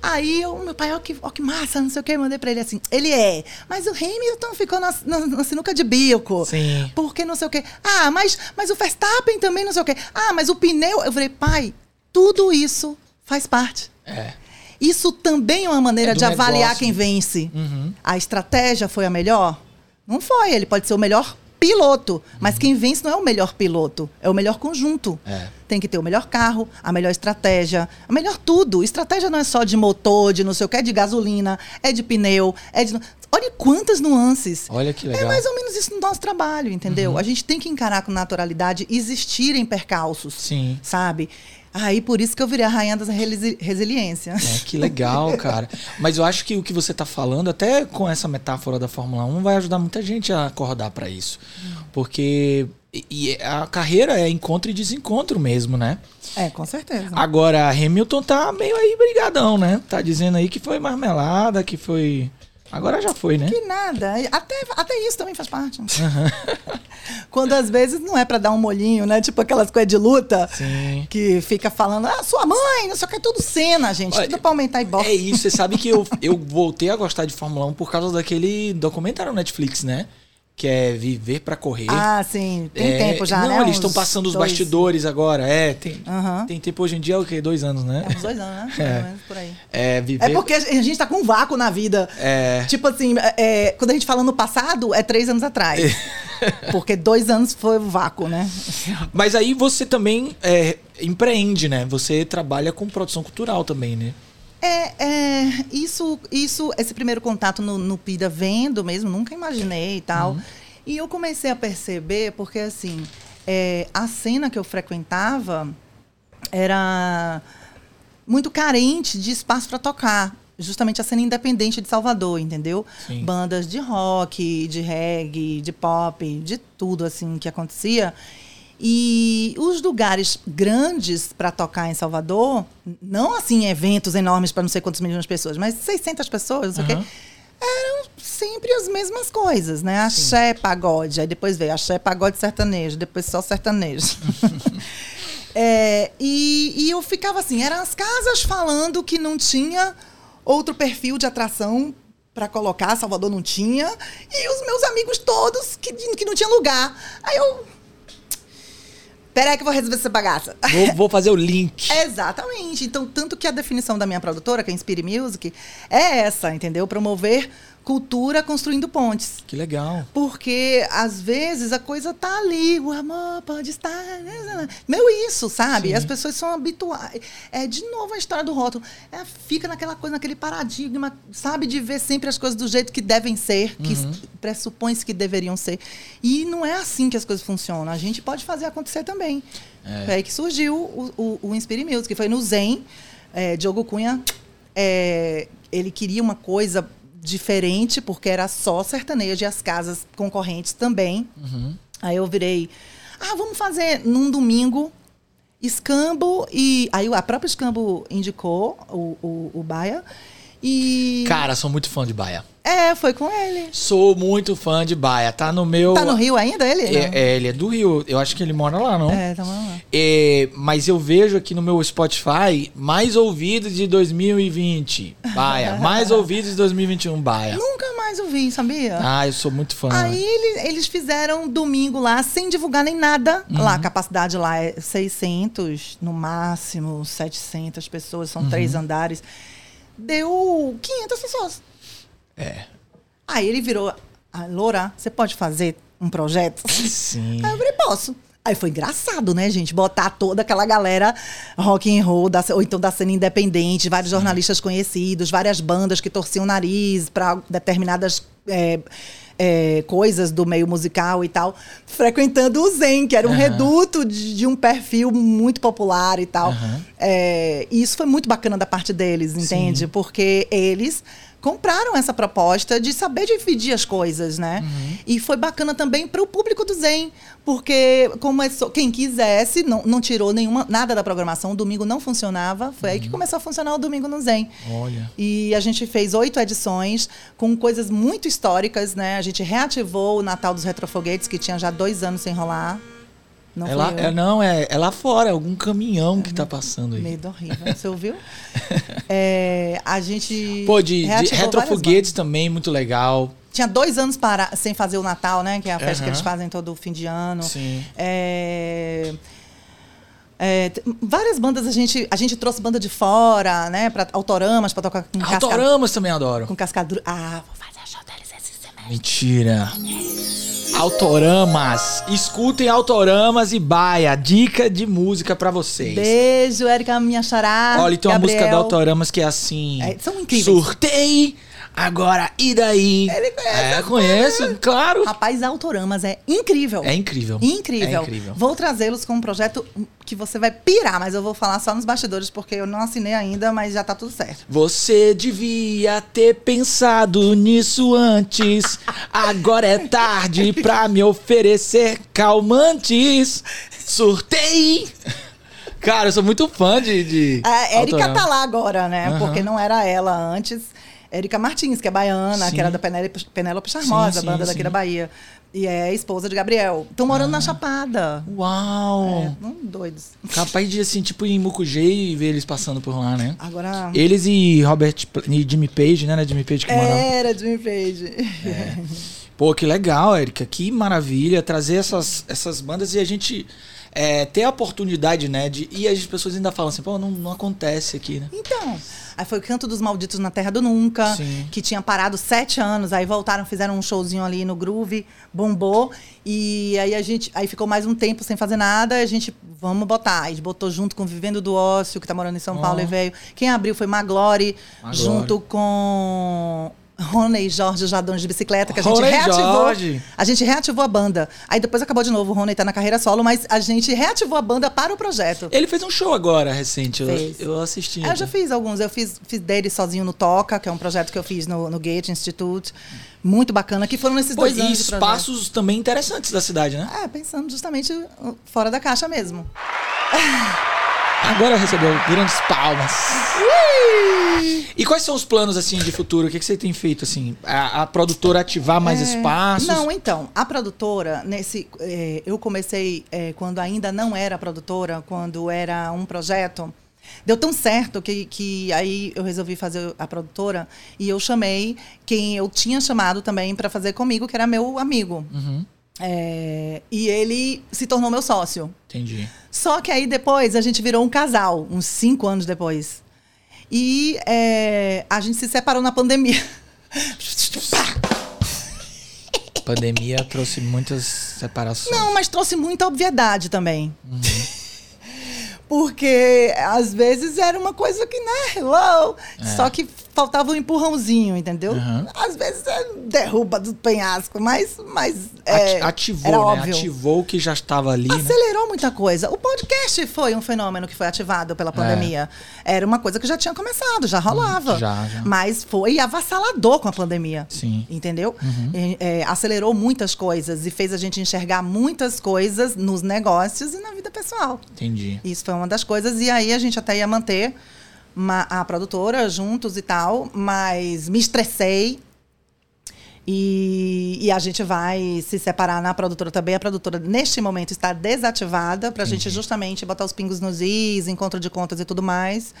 S2: Aí, eu, meu pai, ó que, ó que massa, não sei o quê, eu mandei pra ele assim: ele é, mas o Hamilton ficou na, na, na sinuca de bico.
S1: Sim.
S2: Porque não sei o quê. Ah, mas, mas o Verstappen também não sei o quê. Ah, mas o pneu. Eu falei, pai, tudo isso faz parte.
S1: É.
S2: Isso também é uma maneira
S1: É
S2: de avaliar
S1: negócio.
S2: quem vence.
S1: Uhum.
S2: A estratégia foi a melhor? Não foi. Ele pode ser o melhor piloto. Mas quem vence não é o melhor piloto, é o melhor conjunto.
S1: É.
S2: Tem que ter o melhor carro, a melhor estratégia, a melhor tudo. Estratégia não é só de motor, de não sei o que, é de gasolina, é de pneu, é de. Olha quantas nuances.
S1: Olha que
S2: É
S1: legal.
S2: mais ou menos isso no nosso trabalho, entendeu? A gente tem que encarar com naturalidade existirem percalços,
S1: Sim.
S2: sabe? Aí por isso que eu virei a rainha da resili- resiliência.
S1: É, que legal, cara. Mas eu acho que o que você tá falando, até com essa metáfora da Fórmula 1, vai ajudar muita gente a acordar pra isso. Porque e a carreira é encontro e desencontro mesmo, né?
S2: É, com certeza.
S1: Agora, Hamilton tá meio aí brigadão, né? Tá dizendo aí que foi marmelada, que foi. Agora já foi, né?
S2: Que nada. Até, até isso também faz parte. Quando às vezes não é pra dar um molhinho, né? Tipo aquelas coisas de luta.
S1: Sim.
S2: Que fica falando, ah, sua mãe, não sei o que, é tudo cena, gente.
S1: Olha,
S2: tudo pra aumentar ibope.
S1: É isso, você sabe que eu, eu voltei a gostar de Fórmula 1 por causa daquele documentário Netflix, né? Que é Viver pra Correr.
S2: Ah, sim. Tem
S1: É,
S2: tempo já,
S1: não,
S2: né?
S1: eles
S2: Uns
S1: estão passando os
S2: dois-
S1: bastidores agora. É, tem,
S2: Aham.
S1: tem tempo hoje em dia, é o quê? Dois anos, né?
S2: É uns dois anos, né?
S1: É.
S2: Menos por aí.
S1: É, viver.
S2: É porque a gente tá com um vácuo na vida.
S1: É.
S2: Tipo assim, é, quando a gente fala no passado, é três anos atrás. Porque dois anos foi o vácuo, né?
S1: Mas aí você também é, empreende, né? Você trabalha com produção cultural também, né?
S2: É, é, isso, isso, esse primeiro contato no, no PIDA vendo mesmo, nunca imaginei e tal. E eu comecei a perceber, porque assim, é, a cena que eu frequentava era muito carente de espaço para tocar. Justamente a cena independente de Salvador, entendeu?
S1: Sim.
S2: Bandas de rock, de reggae, de pop, de tudo assim que acontecia. E os lugares grandes para tocar em Salvador, não assim eventos enormes para não sei quantos milhões de pessoas, mas 600 pessoas, não sei o quê, eram sempre as mesmas coisas, né? Axé, pagode, aí depois veio axé, pagode sertanejo, depois só sertanejo. É, e, e eu ficava assim, eram as casas falando que não tinha outro perfil de atração para colocar, Salvador não tinha, e os meus amigos todos que, que não tinha lugar. Aí eu. Peraí que eu vou resolver essa bagaça.
S1: Vou, vou fazer o link.
S2: Exatamente. Então, tanto que a definição da minha produtora, que é Inspire Music, é essa, entendeu? Promover cultura construindo pontes.
S1: Que legal.
S2: Porque, às vezes, a coisa tá ali, o amor pode estar. Meu, isso, sabe?
S1: Sim.
S2: As pessoas são habituadas. É, de novo, a história do rótulo. É, fica naquela coisa, naquele paradigma, sabe? De ver sempre as coisas do jeito que devem ser, que
S1: Uhum.
S2: pressupõe-se que deveriam ser. E não é assim que as coisas funcionam. A gente pode fazer acontecer também.
S1: É.
S2: Foi aí que surgiu o, o, o Inspire Music, que foi no Zen. É, Diogo Cunha, é, ele queria uma coisa diferente, porque era só sertanejo e as casas concorrentes também.
S1: Uhum.
S2: Aí eu virei, ah, vamos fazer num domingo escambo e aí a própria escambo indicou o, o, o Baia e
S1: Cara, sou muito fã de Baia.
S2: é foi com ele
S1: Sou muito fã de Baia. Tá no meu.
S2: tá no Rio ainda ele
S1: É, é, ele é do Rio. Eu acho que ele mora lá, não?
S2: é tá bom.
S1: É, mas eu vejo aqui no meu Spotify mais ouvidos de 2020. Baia. Mais ouvidos de 2021. Baia.
S2: nunca mais ouvi sabia
S1: Ah, eu sou muito fã.
S2: Aí ele- eles fizeram domingo lá, sem divulgar nem nada.
S1: Uhum.
S2: Lá, a capacidade lá é 600, no máximo 700 pessoas, são
S1: Uhum.
S2: três andares. Deu 500 pessoas.
S1: É.
S2: Aí ele virou, ah, Loura, você pode fazer um projeto?
S1: Sim.
S2: Aí eu falei, posso. Aí foi engraçado, né, gente? Botar toda aquela galera rock and roll, da, ou então da cena independente, vários jornalistas conhecidos, várias bandas que torciam o nariz para determinadas é, é, coisas do meio musical e tal, frequentando o Zen, que era um
S1: Aham.
S2: reduto de, de um perfil muito popular e tal.
S1: Aham.
S2: É, e isso foi muito bacana da parte deles, entende? Porque eles compraram essa proposta de saber dividir as coisas, né?
S1: Uhum.
S2: E foi bacana também para o público do Zen, porque começou, quem quisesse, não, não tirou nenhuma, nada da programação, o domingo não funcionava, foi aí
S1: Uhum.
S2: que começou a funcionar o domingo no Zen.
S1: Olha.
S2: E a gente fez oito edições com coisas muito históricas, né? A gente reativou o Natal dos Retrofoguetes, que tinha já dois anos sem rolar. Não
S1: é lá, é, não, é, é lá fora, é algum caminhão que tá passando aí.
S2: Medo horrível, você ouviu? É, a gente.
S1: Pô, de, de retrofoguetes também, muito legal.
S2: Tinha dois anos para, sem fazer o Natal, né? Que é a festa que
S1: Aham.
S2: eles fazem todo fim de ano.
S1: Sim.
S2: É, é, várias bandas a gente, a gente trouxe banda de fora, né? Pra, autoramas para tocar com casca,
S1: Autoramas também adoro.
S2: com cascadura. Ah, vou fazer show deles.
S1: Mentira. Autoramas. Escutem Autoramas e Baia. Dica de música para vocês.
S2: Beijo, Érica, minha xará.
S1: Olha, tem uma Gabriel. música do Autoramas que é assim.
S2: É, são incríveis.
S1: Surtei Agora, e daí?
S2: Ele conhece.
S1: É, conheço, claro.
S2: Rapaz, Autoramas é incrível.
S1: É incrível.
S2: Incrível.
S1: É incrível.
S2: Vou trazê-los com um projeto que você vai pirar, mas eu vou falar só nos bastidores porque eu não assinei ainda, mas já tá tudo certo.
S1: Você devia ter pensado nisso antes. Agora é tarde pra me oferecer calmantes. Surtei! Cara, eu sou muito fã de. de
S2: a Erika tá lá agora, né? Uhum. Porque não era ela antes. Érica Martins, que é baiana, sim. que era da Penélope, Charmosa, sim, sim, banda daqui da Bahia. E é esposa de Gabriel. Estão morando ah. na Chapada.
S1: Uau!
S2: É, doidos.
S1: Capaz de, assim, tipo, ir em Mucugê e ver eles passando por lá, né?
S2: Agora...
S1: Eles e Robert... E Jimmy Page, né? Jimmy Page que moram.
S2: Era, Jimmy Page.
S1: É. Pô, que legal, Érica. Que maravilha trazer essas, essas bandas e a gente é, ter a oportunidade, né? De, e as pessoas ainda falam assim, pô, não, não acontece aqui, né?
S2: Então... Aí foi o Canto dos Malditos na Terra do Nunca, Sim. que tinha parado sete anos. Aí voltaram, fizeram um showzinho ali no Groove, bombou. E aí a gente. Aí ficou mais um tempo sem fazer nada. A gente, vamos botar. A gente botou junto com Vivendo do Ócio, que tá morando em São oh. Paulo e veio. Quem abriu foi Maglore, Maglore. junto com Rony e Jorge Jadão de bicicleta, que a gente Rony reativou. Jorge. A gente reativou a banda. Aí depois acabou de novo, o Rony tá na carreira solo, mas a gente reativou a banda para o projeto.
S1: Ele fez um show agora, recente. Eu, eu, assisti.
S2: eu já fiz alguns. Eu fiz, fiz dele sozinho no Toca, que é um projeto que eu fiz no, no Gate Institute. Muito bacana, que foram nesses Pô, dois
S1: e
S2: anos.
S1: E espaços também interessantes da cidade, né?
S2: É, pensando justamente fora da caixa mesmo.
S1: Agora recebeu grandes palmas. E quais são os planos assim de futuro? O que, que você tem feito assim? A, a produtora ativar mais é... espaços?
S2: Não, então a produtora nesse é, eu comecei é, quando ainda não era produtora, quando era um projeto. Deu tão certo que, que aí eu resolvi fazer a produtora e eu chamei quem eu tinha chamado também para fazer comigo, que era meu amigo. Uhum. É, e ele se tornou meu sócio.
S1: Entendi.
S2: Só que aí depois a gente virou um casal, uns cinco anos depois. E é, a gente se separou na pandemia.
S1: pandemia trouxe muitas separações.
S2: Não, mas trouxe muita obviedade também. Uhum. Porque às vezes era uma coisa que, né? Uou, é. Só que faltava um empurrãozinho, entendeu? Uhum. Às vezes é derruba do penhasco, mas. mas é,
S1: Ativou, era né? Óbvio. Ativou o que já estava ali. Né?
S2: Acelerou né? muita coisa. O podcast foi um fenômeno que foi ativado pela pandemia. É. Era uma coisa que já tinha começado, já rolava.
S1: já, já.
S2: Mas foi avassalador com a pandemia.
S1: Sim.
S2: Entendeu? Uhum. É, acelerou muitas coisas e fez a gente enxergar muitas coisas nos negócios e na vida pessoal.
S1: Entendi.
S2: Isso foi uma das coisas. E aí a gente até ia manter uma, a produtora juntos e tal, mas me estressei. E, e, a gente vai se separar na produtora também. A produtora, neste momento, está desativada para a gente justamente botar os pingos nos is, encontro de contas e tudo mais.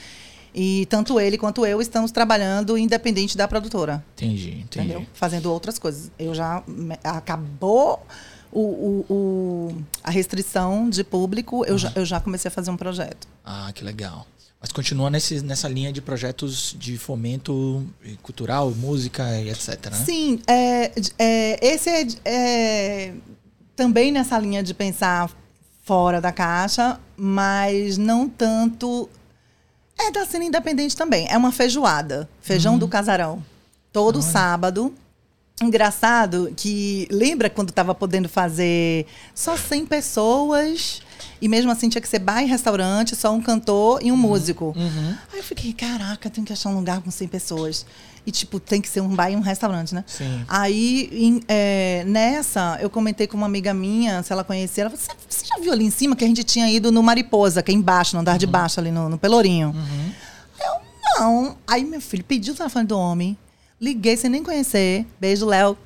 S2: E tanto ele quanto eu estamos trabalhando independente da produtora.
S1: Entendi, entendi. Entendeu?
S2: Fazendo outras coisas. Eu já. Acabou o, o, o a restrição de público, eu, já, eu já comecei a fazer um projeto.
S1: Ah, que legal. Mas continua nesse, nessa linha de projetos de fomento cultural, música e etc. Né?
S2: Sim, é, é, esse é, é também nessa linha de pensar fora da caixa, mas não tanto. É da cena independente também. É uma feijoada. Feijão uhum. do casarão. Todo Olha. sábado. Engraçado que. Lembra quando estava podendo fazer só 100 pessoas? E mesmo assim tinha que ser bar e restaurante, só um cantor e um uhum. músico. Uhum. Aí eu fiquei, caraca, tem que achar um lugar com 100 pessoas. E, tipo, tem que ser um bar e um restaurante, né?
S1: Sim.
S2: Aí, em, é, nessa, eu comentei com uma amiga minha, se ela conhecia, ela falou, você já viu ali em cima que a gente tinha ido no Mariposa, que é embaixo, no andar uhum. de baixo, ali no, no Pelourinho? Uhum. Eu, não. Aí, meu filho pediu o telefone do homem, liguei sem nem conhecer. Beijo, Léo.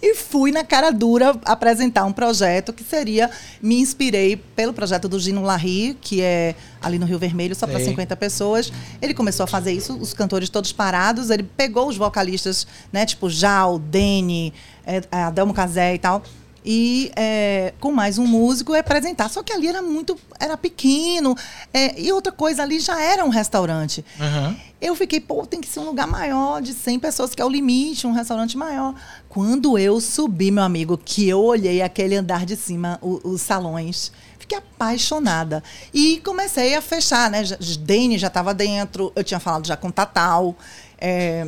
S2: e fui na cara dura apresentar um projeto que seria. Me inspirei pelo projeto do Gino Larry, que é ali no Rio Vermelho, só para 50 pessoas. Ele começou a fazer isso, os cantores todos parados. Ele pegou os vocalistas, né, tipo Jal, Dene, é, Adelmo Casé e tal e é, com mais um músico apresentar. Só que ali era muito, era pequeno. É, e outra coisa, ali já era um restaurante.
S1: Aham.
S2: Eu fiquei, pô, tem que ser um lugar maior, de 100 pessoas, que é o limite, um restaurante maior. Quando eu subi, meu amigo, que eu olhei aquele andar de cima, o- os salões, fiquei apaixonada. E comecei a fechar, né? Dane já estava dentro, eu tinha falado já com Tatal. é,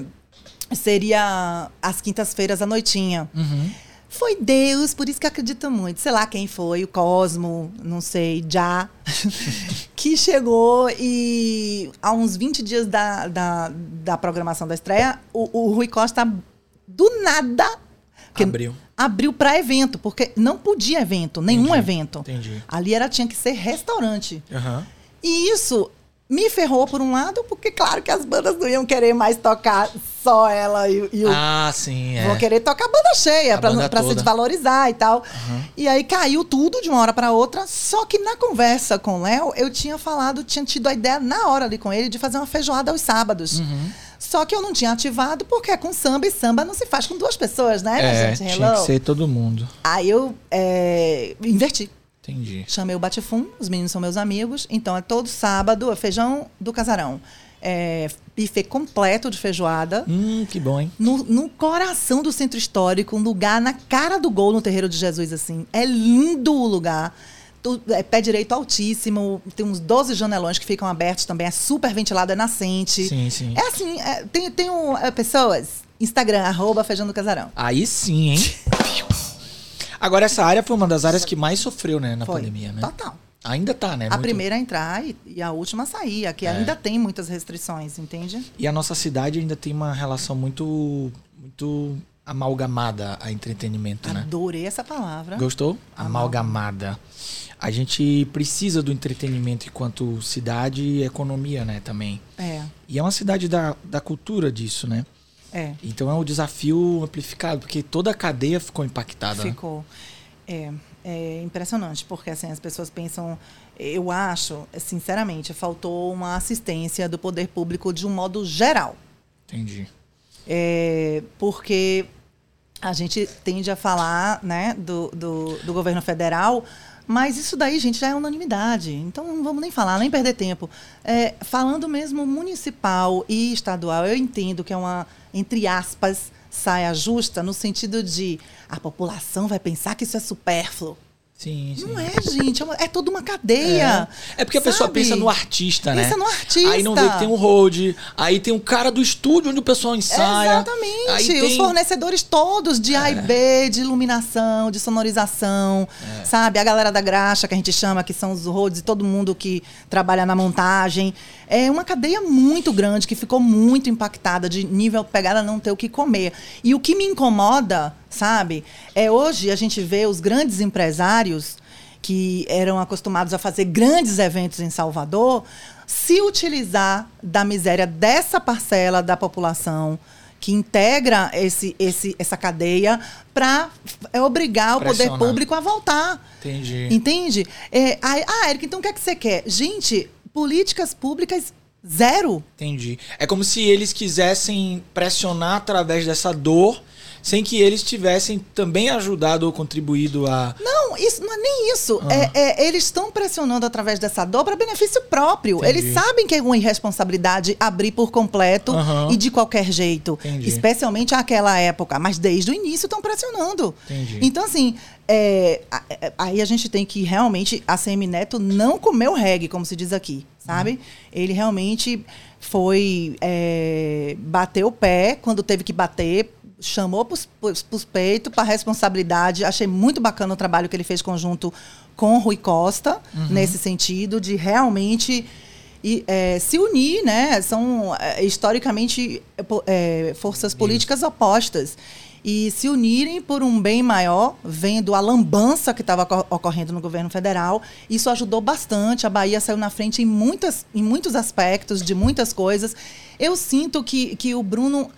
S2: seria às quintas-feiras à noitinha.
S1: Uhum.
S2: Foi Deus, por isso que eu acredito muito. Sei lá quem foi, o Cosmo, não sei, já. que chegou e há uns 20 dias da, da, da programação da estreia, o, o Rui Costa, do nada,
S1: Abriu.
S2: abriu para evento, porque não podia evento, nenhum
S1: Entendi,
S2: evento.
S1: entendi.
S2: Ali era, tinha que ser restaurante.
S1: Aham.
S2: E isso me ferrou por um lado, porque claro que as bandas não iam querer mais tocar só ela e, e o
S1: Ah, sim, é.
S2: Vão querer tocar a banda cheia
S1: A
S2: pra,
S1: banda
S2: pra se desvalorizar e tal. E aí caiu tudo de uma hora pra outra. Só que na conversa com o Léo, eu tinha falado, tinha tido a ideia na hora ali com ele de fazer uma feijoada aos sábados.
S1: Uhum.
S2: Só que eu não tinha ativado porque é com samba e samba não se faz com duas pessoas, né,
S1: É,
S2: gente?
S1: tinha
S2: Hello.
S1: que ser todo mundo.
S2: Aí eu é, inverti.
S1: Entendi.
S2: Chamei o Batifum, os meninos são meus amigos. Então é todo sábado, é feijão do casarão. É, buffet completo de feijoada.
S1: Hum, que bom, hein?
S2: No, no coração do centro histórico, um lugar na cara do gol no Terreiro de Jesus, assim. É lindo o lugar. Tu- é pé direito altíssimo, tem uns 12 janelões que ficam abertos também, é super ventilado, é nascente.
S1: Sim, sim.
S2: É assim, é, tem, tem um, é, pessoas, Instagram, arroba feijão do casarão.
S1: Aí sim, hein? Agora, essa área foi uma das áreas que mais sofreu, né, na
S2: Foi.
S1: pandemia, né?
S2: Total.
S1: Ainda tá, né?
S2: A
S1: Muito-
S2: primeira a entrar e, e a última a sair. Aqui
S1: É.
S2: ainda tem muitas restrições, entende?
S1: E a nossa cidade ainda tem uma relação muito, muito amalgamada a entretenimento, né?
S2: Adorei essa palavra.
S1: Gostou? Amalgamada. A gente precisa do entretenimento enquanto cidade e economia, né, também.
S2: É,
S1: E é uma cidade da, da cultura disso, né?
S2: É.
S1: Então é um desafio amplificado, porque toda a cadeia ficou impactada. né?
S2: Ficou. É, é impressionante, porque assim, as pessoas pensam. Eu acho, sinceramente, faltou uma assistência do poder público de um modo geral.
S1: Entendi.
S2: É, porque a gente tende a falar né, do, do, do governo federal, mas isso daí, gente, já é unanimidade. Então não vamos nem falar, nem perder tempo. É, falando mesmo municipal e estadual, eu entendo que é uma, entre aspas, saia justa, no sentido de a população vai pensar que isso é supérfluo.
S1: Sim, sim.
S2: Não é, gente, é, uma- é toda uma cadeia.
S1: É, é porque a pessoa
S2: sabe?
S1: pensa no artista, né?
S2: Pensa no artista.
S1: Aí não vê que tem um road, aí tem um cara do estúdio onde o pessoal ensaia.
S2: Exatamente.
S1: Aí
S2: Os
S1: tem... É.
S2: fornecedores todos de A e B, de iluminação, de sonorização,
S1: É.
S2: sabe? A galera da graxa, que a gente chama, que são os roads e todo mundo que trabalha na montagem. É uma cadeia muito grande que ficou muito impactada de nível pegada não ter o que comer. E o que me incomoda, sabe? É hoje a gente vê os grandes empresários que eram acostumados a fazer grandes eventos em Salvador, se utilizar da miséria dessa parcela da população que integra esse, esse, essa cadeia para obrigar o poder público a voltar.
S1: Entendi.
S2: Entende? É, ah, Eric, então o que é que você quer? Gente, políticas públicas zero.
S1: Entendi. É como se eles quisessem pressionar através dessa dor, sem que eles tivessem também ajudado ou contribuído a.
S2: Não, isso não é nem isso.
S1: Ah.
S2: É- é, eles estão pressionando através dessa dor para benefício próprio.
S1: Entendi.
S2: Eles sabem que é uma irresponsabilidade abrir por completo
S1: Aham.
S2: e de qualquer jeito.
S1: Entendi.
S2: Especialmente naquela época. Mas desde o início estão pressionando.
S1: Entendi.
S2: Então, assim, é, é, aí a gente tem que realmente, a CM Neto não comeu reggae, como se diz aqui, sabe?
S1: Uhum.
S2: Ele realmente foi. É, bateu o pé quando teve que bater, chamou para os peitos, para responsabilidade. Achei muito bacana o trabalho que ele fez conjunto com Rui Costa,
S1: Uhum.
S2: nesse sentido, de realmente. e, é, se unir, né? São é, historicamente é, é, forças políticas opostas e se unirem por um bem maior, vendo a lambança que estava ocorrendo no governo federal. Isso ajudou bastante. A Bahia saiu na frente em, muitas, em muitos aspectos, de muitas coisas. Eu sinto que, que o Bruno.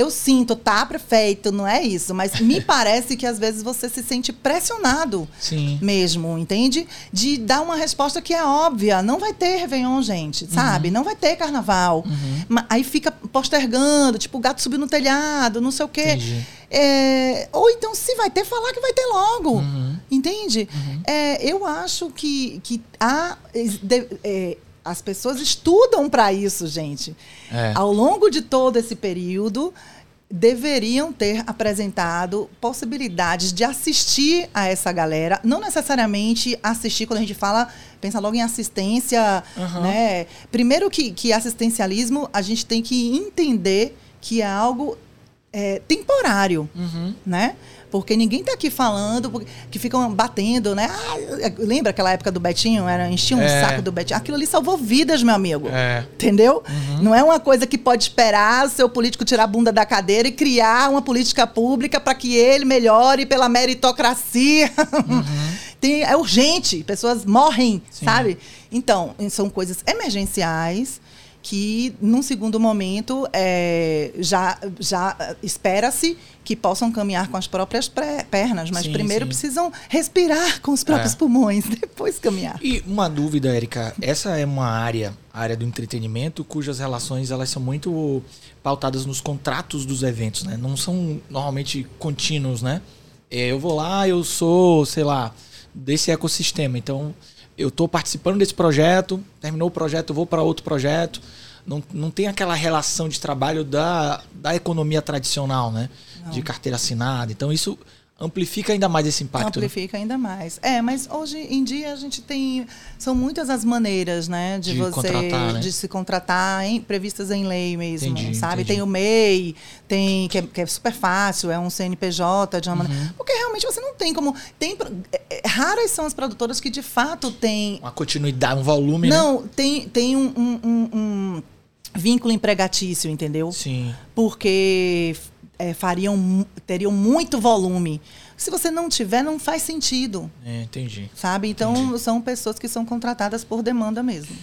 S2: Eu sinto, tá, prefeito, não é isso, mas me parece que às vezes você se sente pressionado
S1: Sim.
S2: mesmo, entende? De dar uma resposta que é óbvia. Não vai ter Réveillon, gente, sabe?
S1: Uhum.
S2: Não vai ter carnaval. Ma- Aí fica postergando, tipo, o gato subiu no telhado, não sei o quê.
S1: Entendi.
S2: É, ou então, se vai ter, falar que vai ter logo.
S1: Uhum.
S2: Entende? É, eu acho que, que há, de- é, as pessoas estudam para isso, gente.
S1: É.
S2: Ao longo de todo esse período, deveriam ter apresentado possibilidades de assistir a essa galera. Não necessariamente assistir, quando a gente fala, pensa logo em assistência.
S1: Aham.
S2: Né? Primeiro que, que assistencialismo, a gente tem que entender que é algo é, temporário
S1: Uhum.
S2: né? Porque ninguém tá aqui falando, porque- que ficam batendo, né? Ah, lembra aquela época do Betinho? Era, enchia um
S1: É.
S2: saco do Betinho. Aquilo ali salvou vidas, meu amigo.
S1: É.
S2: Entendeu? Não é uma coisa que pode esperar o seu político tirar a bunda da cadeira e criar uma política pública para que ele melhore pela meritocracia. Tem, é urgente, pessoas morrem,
S1: Sim.
S2: sabe? Então, são coisas emergenciais que, num segundo momento, é, já, já espera-se que possam caminhar com as próprias pernas, mas
S1: Sim,
S2: primeiro
S1: sim.
S2: precisam respirar com os próprios
S1: É.
S2: pulmões, depois caminhar.
S1: E uma dúvida, Érica, essa é uma área, área do entretenimento, cujas relações elas são muito pautadas nos contratos dos eventos, né? Não são normalmente contínuos, né? É, eu vou lá, eu sou, sei lá, desse ecossistema, então eu estou participando desse projeto, terminou o projeto, eu vou para outro projeto. Não, não tem aquela relação de trabalho da, da economia tradicional, né? De carteira assinada. Então isso amplifica ainda mais esse impacto. né?
S2: Amplifica ainda mais. É, mas hoje em dia a gente tem. São muitas as maneiras, né? De,
S1: De
S2: você.
S1: né?
S2: De se contratar, em, previstas em lei mesmo.
S1: Entendi,
S2: sabe?
S1: entendi.
S2: Tem o MEI, tem, que é, que é super fácil, é um CNPJ de uma
S1: Uhum.
S2: maneira. Porque realmente você não tem como. Tem, é, é, raras são as produtoras que de fato têm
S1: Uma continuidade, um volume, né?
S2: Não, tem, tem um, um- um- um vínculo empregatício, entendeu?
S1: Sim.
S2: Porque é, fariam, teriam muito volume. Se você não tiver, não faz sentido,
S1: É, entendi.
S2: sabe? Então,
S1: Entendi.
S2: são pessoas que são contratadas por demanda mesmo.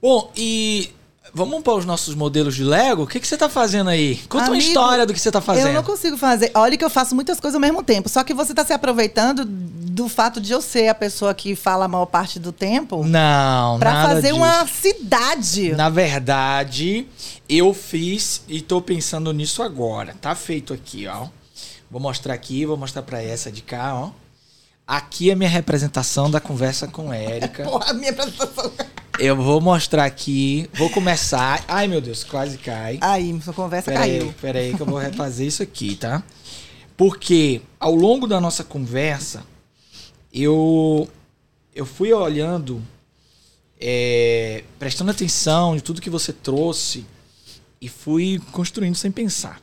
S1: Bom, e vamos para os nossos modelos de Lego? O que, que você tá fazendo aí? Conta uma
S2: Amigo,
S1: história do que você tá fazendo.
S2: Eu não consigo fazer. Olha que eu faço muitas coisas ao mesmo tempo. Só que você está se aproveitando do fato de eu ser a pessoa que fala a maior parte do tempo
S1: Não,
S2: para fazer
S1: disso.
S2: uma cidade.
S1: Na verdade, eu fiz e tô pensando nisso agora. Tá feito aqui, ó. Vou mostrar aqui, vou mostrar para essa de cá, ó. Aqui é minha representação da conversa com Érica.
S2: Porra, minha apresentação.
S1: Eu vou mostrar aqui, vou começar. Ai, meu Deus, quase cai.
S2: Aí, sua conversa
S1: Peraí,
S2: caiu.
S1: peraí que eu vou refazer isso aqui, tá? Porque ao longo da nossa conversa, eu eu fui olhando, é, prestando atenção de tudo que você trouxe e fui construindo sem pensar.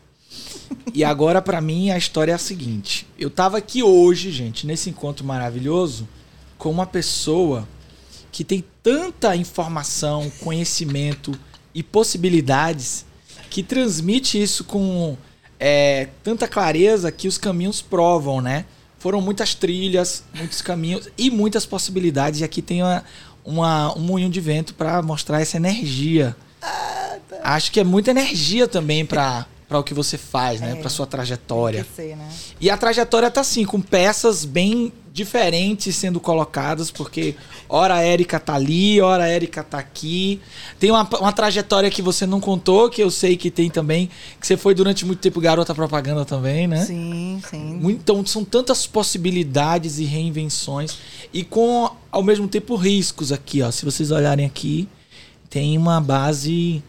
S1: E agora, pra mim, a história é a seguinte. Eu tava aqui hoje, gente, nesse encontro maravilhoso, com uma pessoa que tem tanta informação, conhecimento e possibilidades que transmite isso com é, tanta clareza que os caminhos provam, né? Foram muitas trilhas, muitos caminhos e muitas possibilidades. E aqui tem uma, uma- um moinho de vento para mostrar essa energia. Acho que é muita energia também para para o que você faz, né?
S2: É.
S1: Para sua trajetória.
S2: Ser, né?
S1: E a trajetória tá assim, com peças bem diferentes sendo colocadas, porque ora a Érica tá ali, ora a Érica tá aqui. Tem uma, uma trajetória que você não contou, que eu sei que tem também, que você foi durante muito tempo garota propaganda também, né?
S2: Sim, sim.
S1: Então, são tantas possibilidades e reinvenções. E com, ao mesmo tempo, riscos aqui, ó. Se vocês olharem aqui, tem uma base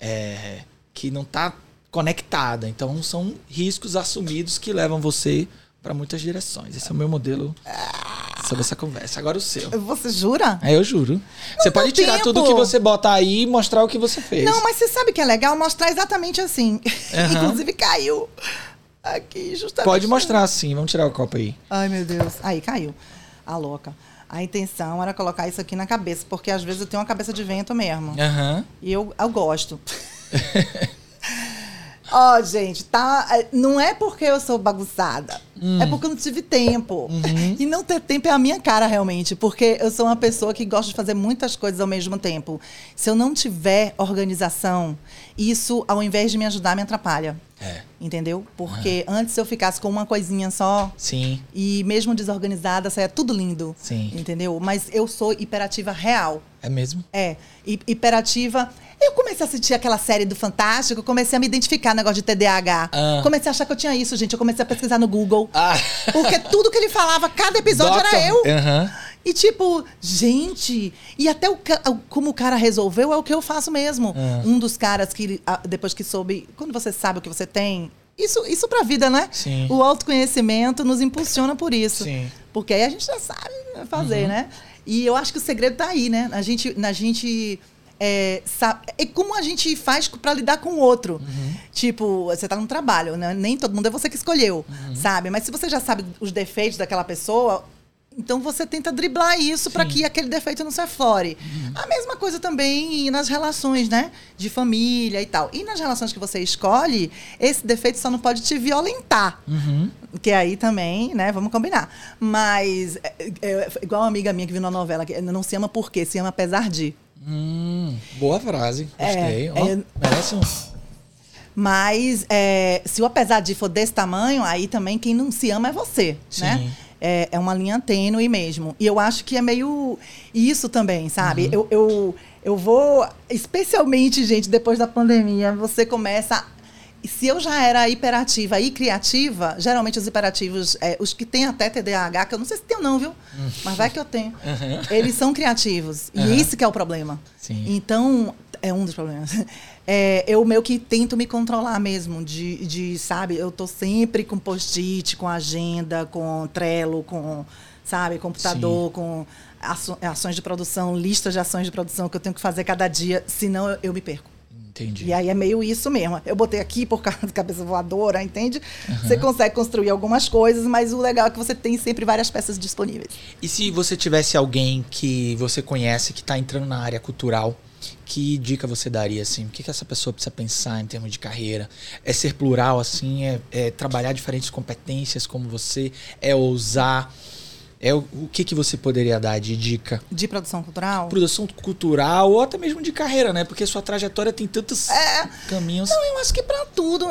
S1: é, que não está conectada. Então, são riscos assumidos que levam você para muitas direções. Esse é o meu modelo sobre essa conversa. Agora o seu.
S2: Você jura?
S1: É, eu juro. você pode tirar
S2: tempo.
S1: tudo que você botar aí e mostrar o que você fez.
S2: Não, mas você sabe que é legal mostrar exatamente assim.
S1: Aham.
S2: Inclusive caiu. Aqui, justamente.
S1: Pode mostrar sim. Vamos tirar o copo aí.
S2: Ai, meu Deus. Aí, caiu. A louca. A intenção era colocar isso aqui na cabeça, porque às vezes eu tenho uma cabeça de vento mesmo.
S1: Aham.
S2: E eu, eu gosto. Ó, gente, tá. é, Não é porque eu sou bagunçada.
S1: Hum.
S2: É porque eu não tive tempo.
S1: Uhum.
S2: E não ter tempo é a minha cara, realmente. Porque eu sou uma pessoa que gosta de fazer muitas coisas ao mesmo tempo. Se eu não tiver organização, isso, ao invés de me ajudar, me atrapalha.
S1: É.
S2: Entendeu? Porque antes se eu ficasse com uma coisinha só.
S1: Sim.
S2: E mesmo desorganizada, saia tudo lindo.
S1: Sim.
S2: Entendeu? Mas eu sou hiperativa real.
S1: É mesmo?
S2: É. Hi- Hiperativa. Eu comecei a assistir aquela série do Fantástico, comecei a me identificar no negócio de TDAH.
S1: Ah.
S2: Comecei a achar que eu tinha isso, gente. Eu comecei a pesquisar no Google.
S1: Ah.
S2: Porque tudo que ele falava, cada episódio
S1: Doctor-
S2: era eu.
S1: Aham.
S2: E tipo, gente, e até o, como o cara resolveu é o que eu faço mesmo.
S1: Ah.
S2: Um dos caras que depois que soube, quando você sabe o que você tem, isso isso pra vida, né?
S1: Sim.
S2: O autoconhecimento nos impulsiona por isso.
S1: Sim.
S2: Porque aí a gente já sabe fazer,
S1: Uhum.
S2: né? E eu acho que o segredo tá aí, né? Na gente na gente é, é como a gente faz pra lidar com o outro.
S1: Uhum.
S2: Tipo, você tá no trabalho, né? Nem todo mundo é você que escolheu,
S1: Uhum.
S2: sabe? Mas se você já sabe os defeitos daquela pessoa, então você tenta driblar isso para.
S1: Uhum.
S2: que aquele defeito não se aflore. A mesma coisa também nas relações, né? De família e tal. E nas relações que você escolhe, esse defeito só não pode te violentar.
S1: Uhum.
S2: Que aí também, né? Vamos combinar. Mas, é, é, igual uma amiga minha que viu na novela, que não se ama por quê? Se ama apesar de.
S1: Hum, boa frase. Gostei.
S2: É,
S1: Ó,
S2: é-
S1: Merece um.
S2: Mas é, se o apesar de for desse tamanho, aí também quem não se ama é você,
S1: Sim.
S2: né? É, é uma linha tênue mesmo. E eu acho que é meio isso também, sabe?
S1: Uhum.
S2: Eu, eu, eu vou, especialmente, gente, depois da pandemia, você começa. Se eu já era hiperativa e criativa, geralmente os hiperativos, é, os que têm até TDAH, que eu não sei se tem ou não, viu? Mas vai que eu tenho.
S1: Uhum.
S2: Eles são criativos.
S1: Aham.
S2: E esse que é o problema.
S1: Sim.
S2: Então, é um dos problemas. É, eu meio que tento me controlar mesmo, de, de sabe, eu tô sempre com post-it, com agenda, com Trello, com, sabe, computador, com aço- ações de produção, listas de ações de produção que eu tenho que fazer cada dia, senão eu, eu me perco.
S1: Entendi.
S2: E aí é meio isso mesmo. Eu botei aqui por causa da cabeça voadora, entende? Você consegue construir algumas coisas, mas o legal é que você tem sempre várias peças disponíveis.
S1: E se você tivesse alguém que você conhece que está entrando na área cultural, que dica você daria assim? O que, que essa pessoa precisa pensar em termos de carreira? É ser plural assim? É, é trabalhar diferentes competências como você? É ousar? É o, o que, que você poderia dar de dica?
S2: De produção cultural?
S1: Produção cultural ou até mesmo de carreira, né? Porque sua trajetória tem tantos caminhos.
S2: Não, eu acho que pra tudo.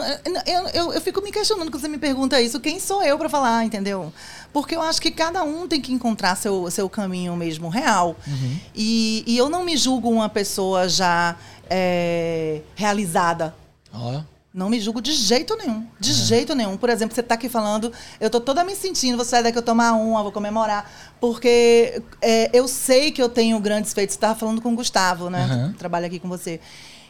S2: Eu, eu, eu fico me questionando quando você me pergunta isso. Quem sou eu pra falar, entendeu? Porque eu acho que cada um tem que encontrar seu, seu caminho mesmo real.
S1: Uhum.
S2: E, e eu não me julgo uma pessoa já é, realizada.
S1: Ó,
S2: Não me julgo de jeito nenhum. De jeito nenhum. Por exemplo, você tá aqui falando, eu tô toda me sentindo, vou sair daqui, eu tomar uma, vou comemorar. Porque é, eu sei que eu tenho grandes feitos. Você tava falando com o Gustavo, né?
S1: Aham.
S2: Trabalha aqui com você.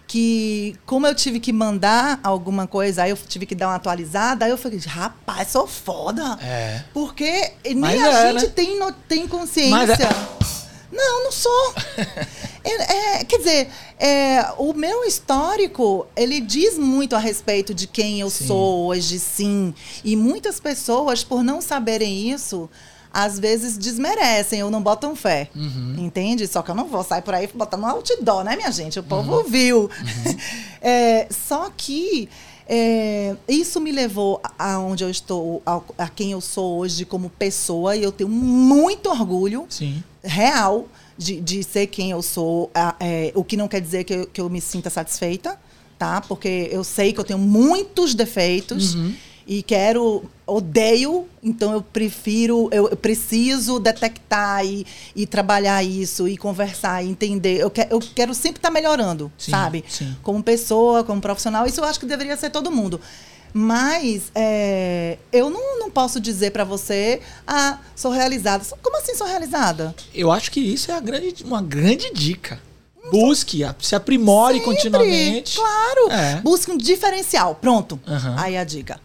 S2: Que como eu tive que mandar alguma coisa, aí eu tive que dar uma atualizada, aí eu falei, rapaz, sou foda.
S1: é.
S2: Porque nem
S1: Mas
S2: a
S1: é,
S2: gente
S1: né?
S2: tem, tem consciência.
S1: Mas é-
S2: Não, não sou. É, é, quer dizer, é, o meu histórico, ele diz muito a respeito de quem eu
S1: Sim.
S2: sou hoje, sim. E muitas pessoas, por não saberem isso, às vezes desmerecem ou não botam fé.
S1: Uhum.
S2: Entende? Só que eu não vou sair por aí botando um outdoor, né, minha gente? O povo
S1: Uhum.
S2: viu. É, só que é, isso me levou a- aonde eu estou, ao- a, quem eu sou hoje como pessoa, e eu tenho muito orgulho
S1: Sim.
S2: Real de, de ser quem eu sou, é, o que não quer dizer que eu, que eu me sinta satisfeita, tá? Porque eu sei que eu tenho muitos defeitos
S1: Uhum.
S2: e quero, odeio, então eu prefiro, eu, eu preciso detectar e, e trabalhar isso e conversar e entender. Eu, que, eu quero sempre estar melhorando,
S1: Sim,
S2: sabe?
S1: sim.
S2: Como pessoa, como profissional, isso eu acho que deveria ser todo mundo. Mas é, eu não, não posso dizer pra você, ah, sou realizada. Como assim sou realizada?
S1: Eu acho que isso é grande, uma grande dica. Busque, se aprimore
S2: Sempre,
S1: continuamente.
S2: Claro.
S1: É.
S2: Busque um diferencial. Pronto.
S1: Aham.
S2: Aí a dica.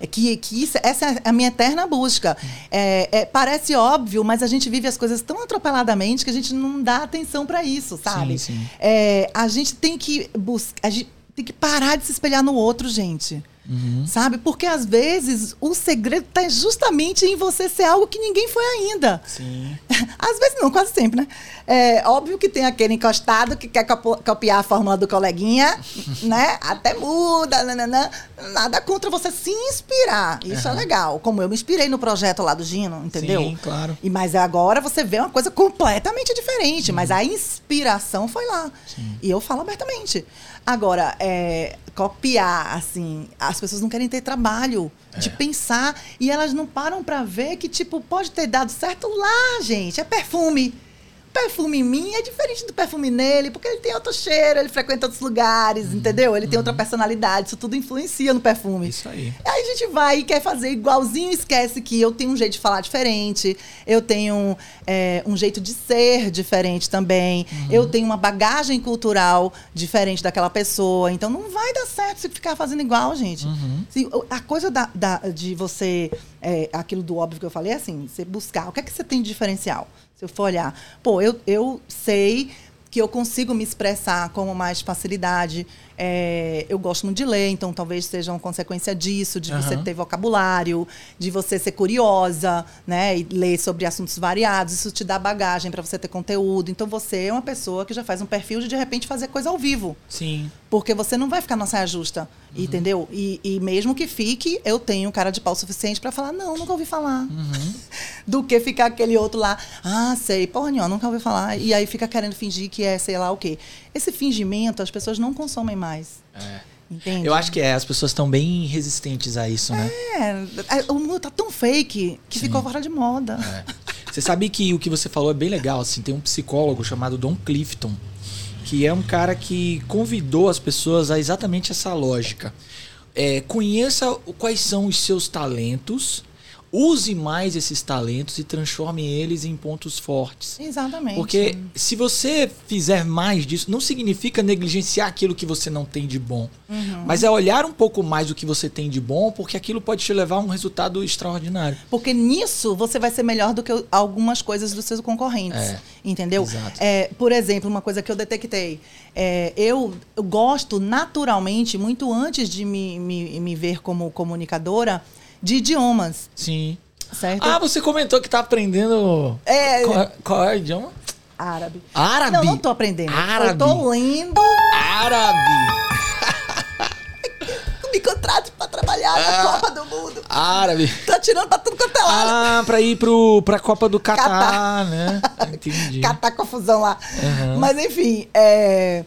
S2: É que, que isso, essa é a minha eterna busca. É, é, parece óbvio, mas a gente vive as coisas tão atropeladamente que a gente não dá atenção pra isso, sabe?
S1: Sim, sim.
S2: É, a gente tem que buscar. A gente tem que parar de se espelhar no outro, gente.
S1: Uhum.
S2: Sabe? Porque às vezes o segredo está justamente em você ser algo que ninguém foi ainda.
S1: Sim.
S2: Às vezes não, quase sempre, né? É óbvio que tem aquele encostado que quer copiar a fórmula do coleguinha, né? Até muda, nananã. nada contra você se inspirar. Isso é
S1: Aham.
S2: legal. Como eu me inspirei no projeto lá do Gino, entendeu?
S1: Sim, claro.
S2: E mas agora você vê uma coisa completamente diferente, mas a inspiração foi lá. E eu falo abertamente. Agora, é, copiar, assim, as pessoas não querem ter trabalho é. de pensar e elas não param para ver que, tipo, pode ter dado certo lá, gente. É perfume perfume em mim é diferente do perfume nele, porque ele tem outro cheiro, ele frequenta outros lugares, uhum. entendeu? Ele tem outra uhum. personalidade, isso tudo influencia no perfume.
S1: Isso aí.
S2: Aí a gente vai e quer fazer igualzinho, esquece que eu tenho um jeito de falar diferente, eu tenho é, um jeito de ser diferente também, uhum. eu tenho uma bagagem cultural diferente daquela pessoa, então não vai dar certo se ficar fazendo igual, gente. Uhum. a coisa da, da, de você, é, aquilo do óbvio que eu falei, é assim, você buscar, o que é que você tem de diferencial? Se eu for olhar, pô, eu, eu sei que eu consigo me expressar com mais facilidade. É, eu gosto muito de ler, então talvez seja uma consequência disso, de uhum. você ter vocabulário, de você ser curiosa, né? E ler sobre assuntos variados. Isso te dá bagagem para você ter conteúdo. Então você é uma pessoa que já faz um perfil de de repente fazer coisa ao vivo.
S1: Sim.
S2: Porque você não vai ficar na saia justa, uhum. entendeu? E, e, mesmo que fique, eu tenho cara de pau suficiente para falar, não, nunca ouvi falar. Uhum. Do que ficar aquele outro lá, ah, sei, porra nenhuma, nunca ouvi falar. E aí fica querendo fingir que é sei lá o quê. Esse fingimento as pessoas não consomem mais.
S1: É. Entende? Eu acho que é, as pessoas estão bem resistentes a isso, né?
S2: É, o mundo tá tão fake que Sim. ficou fora de moda.
S1: É. Você sabe que o que você falou é bem legal, assim, tem um psicólogo chamado Don Clifton, que é um cara que convidou as pessoas a exatamente essa lógica. É, conheça quais são os seus talentos use mais esses talentos e transforme eles em pontos fortes.
S2: Exatamente.
S1: Porque se você fizer mais disso, não significa negligenciar aquilo que você não tem de bom. Uhum. Mas é olhar um pouco mais o que você tem de bom, porque aquilo pode te levar a um resultado extraordinário.
S2: Porque nisso você vai ser melhor do que algumas coisas dos seus concorrentes. É, entendeu? Exato. É, por exemplo, uma coisa que eu detectei. É, eu, eu gosto naturalmente, muito antes de me, me, me ver como comunicadora, de idiomas.
S1: Sim. Certo? Ah, você comentou que tá aprendendo.
S2: É.
S1: Qual, é, qual é o idioma?
S2: Árabe.
S1: Árabe?
S2: Não, não tô aprendendo.
S1: Árabe.
S2: Eu tô lendo.
S1: Árabe.
S2: Me contrate pra trabalhar ah, na Copa do Mundo.
S1: Árabe.
S2: Tá tirando pra tudo quanto é lado.
S1: Ah, pra ir pro, pra Copa do Catar, Catar. né? Entendi.
S2: Catar confusão lá. Uhum. Mas enfim, é...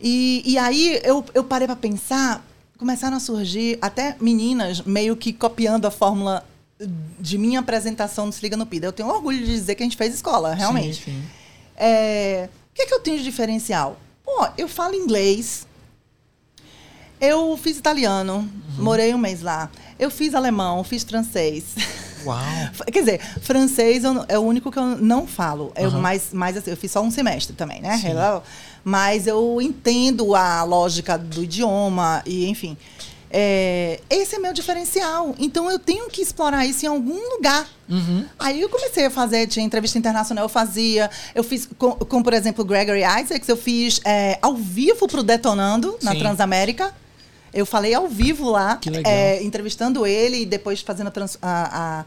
S2: E, e aí eu, eu parei pra pensar começaram a surgir até meninas meio que copiando a fórmula de minha apresentação no Se Liga no Pida. Eu tenho orgulho de dizer que a gente fez escola, realmente. Sim, sim. É, o que, é que eu tenho de diferencial? Pô, eu falo inglês. Eu fiz italiano, uhum. morei um mês lá. Eu fiz alemão, fiz francês.
S1: Uau!
S2: Quer dizer, francês é o único que eu não falo. Eu, uhum. mais, mais assim, eu fiz só um semestre também, né? Hello mas eu entendo a lógica do idioma e, enfim. É, esse é meu diferencial. Então eu tenho que explorar isso em algum lugar. Uhum. Aí eu comecei a fazer, tinha entrevista internacional, eu fazia. Eu fiz, com, com por exemplo, Gregory Isaacs, eu fiz é, ao vivo pro Detonando, na Sim. Transamérica. Eu falei ao vivo lá, é, entrevistando ele e depois fazendo a, trans, a, a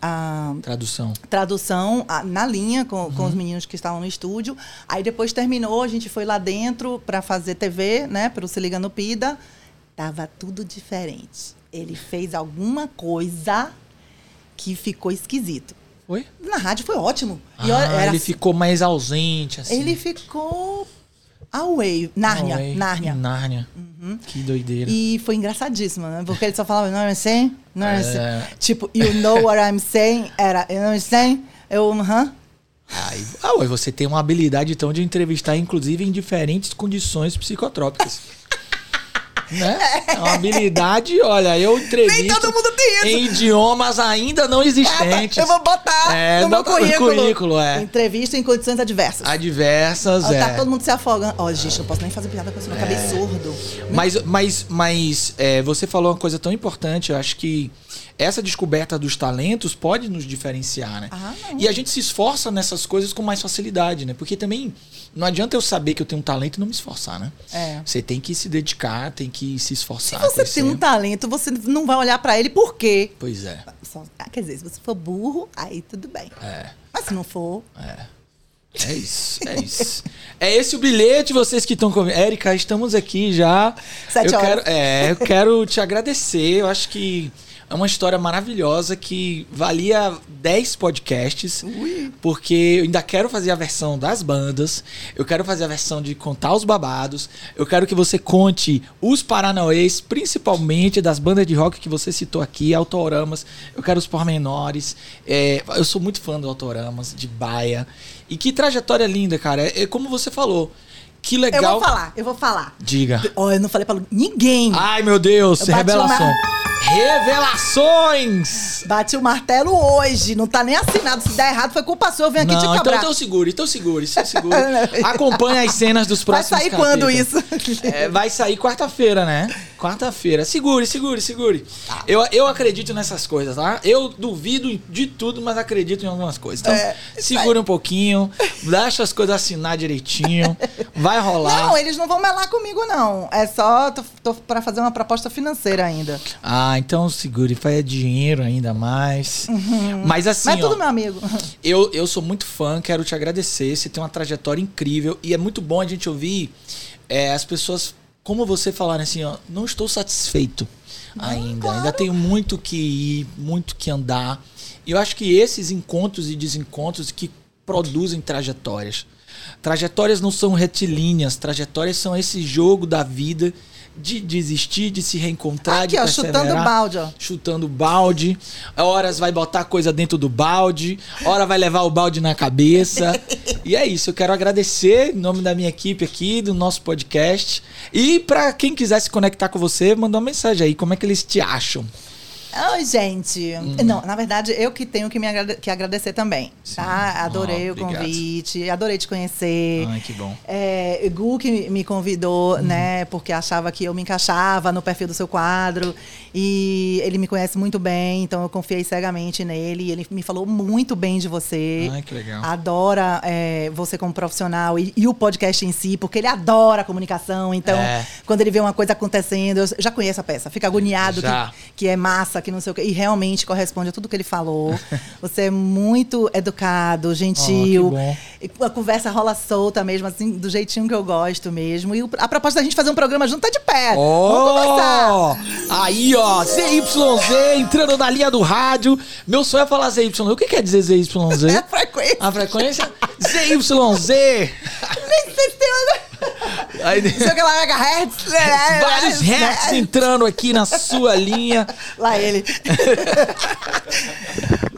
S2: a
S1: tradução,
S2: tradução a, na linha com, uhum. com os meninos que estavam no estúdio. Aí depois terminou, a gente foi lá dentro para fazer TV, né, para o Se Liga no Pida. Tava tudo diferente. Ele fez alguma coisa que ficou esquisito.
S1: Foi?
S2: Na rádio foi ótimo.
S1: Ah, era, ele ficou mais ausente, assim.
S2: Ele ficou Away, Nárnia, Away. Nárnia.
S1: Nárnia. Uhum. Que doideira.
S2: E foi engraçadíssimo, né? Porque ele só falava, não, I'm saying, não, é... saying. Tipo, you know what I'm saying? Era, you know what I'm saying? Eu, aham. Uh -huh.
S1: Aí, ah, você tem uma habilidade, então, de entrevistar, inclusive, em diferentes condições psicotrópicas. Né? É uma habilidade, olha, eu entrevisto Nem
S2: todo mundo tem isso.
S1: em idiomas ainda não existentes.
S2: eu vou botar é, no meu currículo.
S1: currículo é.
S2: Entrevista em condições adversas.
S1: Adversas, Ó, tá é.
S2: Tá todo mundo se afogando. Ó, oh, gente, não posso nem fazer piada com isso, eu acabei é. surdo.
S1: Mas, mas, mas é, você falou uma coisa tão importante, eu acho que essa descoberta dos talentos pode nos diferenciar, né? Ah, e a gente se esforça nessas coisas com mais facilidade, né? Porque também não adianta eu saber que eu tenho um talento e não me esforçar, né? É. Você tem que se dedicar, tem que se esforçar.
S2: Se você tem um talento, você não vai olhar para ele por quê?
S1: Pois é.
S2: Ah, quer dizer, se você for burro, aí tudo bem. É. Mas se não for.
S1: É. É isso, é isso. é esse o bilhete, vocês que estão comigo. Érica, estamos aqui já.
S2: Sete
S1: eu
S2: horas.
S1: Quero, é, eu quero te agradecer. Eu acho que É uma história maravilhosa que valia 10 podcasts,
S2: Ui.
S1: porque eu ainda quero fazer a versão das bandas, eu quero fazer a versão de contar os babados, eu quero que você conte os paranauês, principalmente das bandas de rock que você citou aqui, autoramas, eu quero os pormenores. É, eu sou muito fã do autoramas, de Baia. E que trajetória linda, cara. É, é como você falou. Que legal.
S2: Eu vou falar, eu vou falar.
S1: Diga.
S2: Ó, eu não falei pra ninguém.
S1: Ai, meu Deus,
S2: Eu
S1: revelação.
S2: uma-
S1: Revelações!
S2: Bati o martelo hoje, não tá nem assinado. Se der errado, foi culpa sua, eu venho aqui
S1: Não,
S2: te
S1: então,
S2: cobrar.
S1: então segure, então segure, se segure. Acompanhe as cenas dos
S2: Vai
S1: próximos
S2: sair quando
S1: capítulos.
S2: isso?
S1: É, vai sair quarta-feira, né? Quarta-feira. Segure, segure, segure. Eu, eu acredito nessas coisas, tá? Eu duvido de tudo, mas acredito em algumas coisas. Então,
S2: É,
S1: um pouquinho, deixa as coisas assinar direitinho. Vai rolar.
S2: Não, eles não vão melar comigo, não. É só, tô, tô pra fazer uma proposta financeira ainda.
S1: Ah, então segure, faz dinheiro ainda mais. Mas assim,
S2: Mas é
S1: ó,
S2: tudo meu amigo.
S1: Eu, eu sou muito fã, quero te agradecer. Você tem uma trajetória incrível e é muito bom a gente ouvir é, as pessoas, como você, falarem assim: ó, não estou satisfeito ainda.
S2: claro.
S1: Ainda tenho muito que ir, muito que andar. E eu acho que esses encontros e desencontros que produzem trajetórias. Trajetórias não são retilíneas, trajetórias são esse jogo da vida de desistir, de se reencontrar,
S2: Aqui,
S1: de
S2: ó, chutando balde, ó.
S1: chutando balde, horas vai botar coisa dentro do balde, hora vai levar o balde na cabeça. e é isso, eu quero agradecer em nome da minha equipe aqui, do nosso podcast. E pra quem quiser se conectar com você, manda uma mensagem aí, como é que eles te acham?
S2: Oi, gente.
S1: Hum.
S2: Não, na verdade, eu que tenho que me agrade- que agradecer também. Tá? Adorei
S1: Ah,
S2: o convite, adorei te conhecer.
S1: Ai, que bom.
S2: É, Gu que me convidou,
S1: Uhum.
S2: né, porque achava que eu me encaixava no perfil do seu quadro. E ele me conhece muito bem, então eu confiei cegamente nele. E ele me falou muito bem de você.
S1: Ai, que legal.
S2: Adora é, você como profissional e, e o podcast em si, porque ele adora a comunicação. Então,
S1: É.
S2: quando ele vê uma coisa acontecendo, eu já conheço a peça, fica agoniado que, que é massa, que não sei o quê. E realmente corresponde a tudo que ele falou. Você é muito educado, gentil.
S1: Oh,
S2: a conversa rola solta mesmo, assim, do jeitinho que eu gosto mesmo. E a proposta da gente fazer um programa junto tá de pé. Vamos conversar.
S1: Ó, aí ó, ZYZ entrando na linha do rádio. Meu sonho é falar ZYZ. O que quer dizer ZYZ?
S2: É a frequência.
S1: A frequência? ZYZ.
S2: Nem sei se tem uma-
S1: Aí,
S2: sei que megahertz.
S1: vários hertz entrando aqui na sua linha.
S2: Lá ele.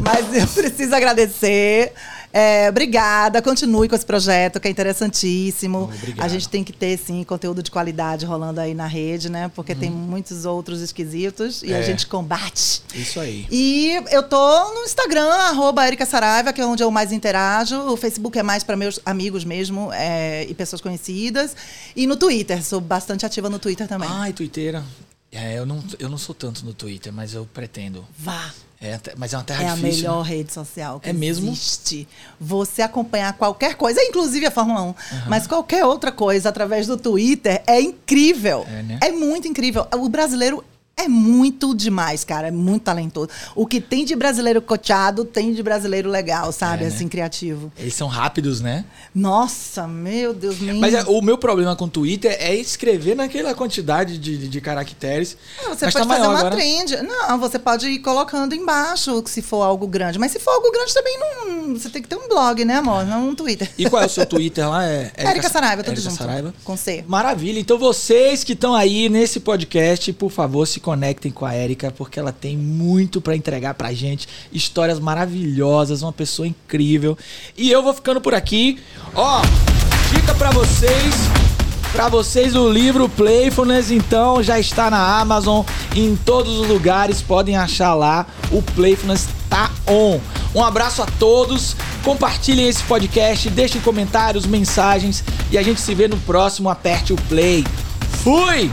S2: Mas eu preciso agradecer. É, obrigada, continue com esse projeto que é interessantíssimo.
S1: Obrigado.
S2: A gente tem que ter, sim, conteúdo de qualidade rolando aí na rede, né? Porque tem muitos outros esquisitos e a
S1: Uhum. É.
S2: gente combate.
S1: Isso aí.
S2: E eu tô no Instagram, arroba Erika Saraiva, que é onde eu mais interajo. O Facebook é mais para meus amigos mesmo é, e pessoas conhecidas. E no Twitter, sou bastante ativa no Twitter também.
S1: Ai, Twitter. É, eu não, eu não sou tanto no Twitter, mas eu pretendo.
S2: Vá!
S1: É, mas é uma terra
S2: É a
S1: difícil.
S2: melhor
S1: né?
S2: rede social que
S1: É mesmo?
S2: existe. Você acompanhar qualquer coisa, inclusive a Fórmula 1, mas qualquer outra coisa através do Twitter é incrível.
S1: É, né?
S2: muito incrível. O brasileiro é muito demais, cara. É muito talentoso. O que tem de brasileiro coteado, tem de brasileiro legal, sabe?
S1: É, né?
S2: assim, criativo.
S1: Eles são rápidos, né?
S2: Nossa, meu Deus, nem...
S1: Mas é, o meu problema com o Twitter é escrever naquela quantidade de, de, caracteres.
S2: Ah, Você pode
S1: tá
S2: fazer uma
S1: agora.
S2: trend. Não, você pode ir colocando embaixo se for algo grande. Mas se for algo grande também não. Você tem que ter um blog, né, amor? Não um Twitter.
S1: E qual é o seu Twitter lá? É
S2: Érica Saraiva, tudo
S1: Érica
S2: junto.
S1: Saraiva.
S2: Com C.
S1: Maravilha. Então vocês que estão aí nesse podcast, por favor, se conectem com a Érica, porque ela tem muito pra entregar pra gente, histórias maravilhosas, uma pessoa incrível. E eu vou ficando por aqui. Ó, dica pra vocês. Pra vocês o livro Playfulness, então já está na Amazon, em todos os lugares, podem achar lá. O Playfulness tá on. Um abraço a todos. Compartilhem esse podcast, deixem comentários, mensagens e a gente se vê no próximo Aperte o Play. Fui!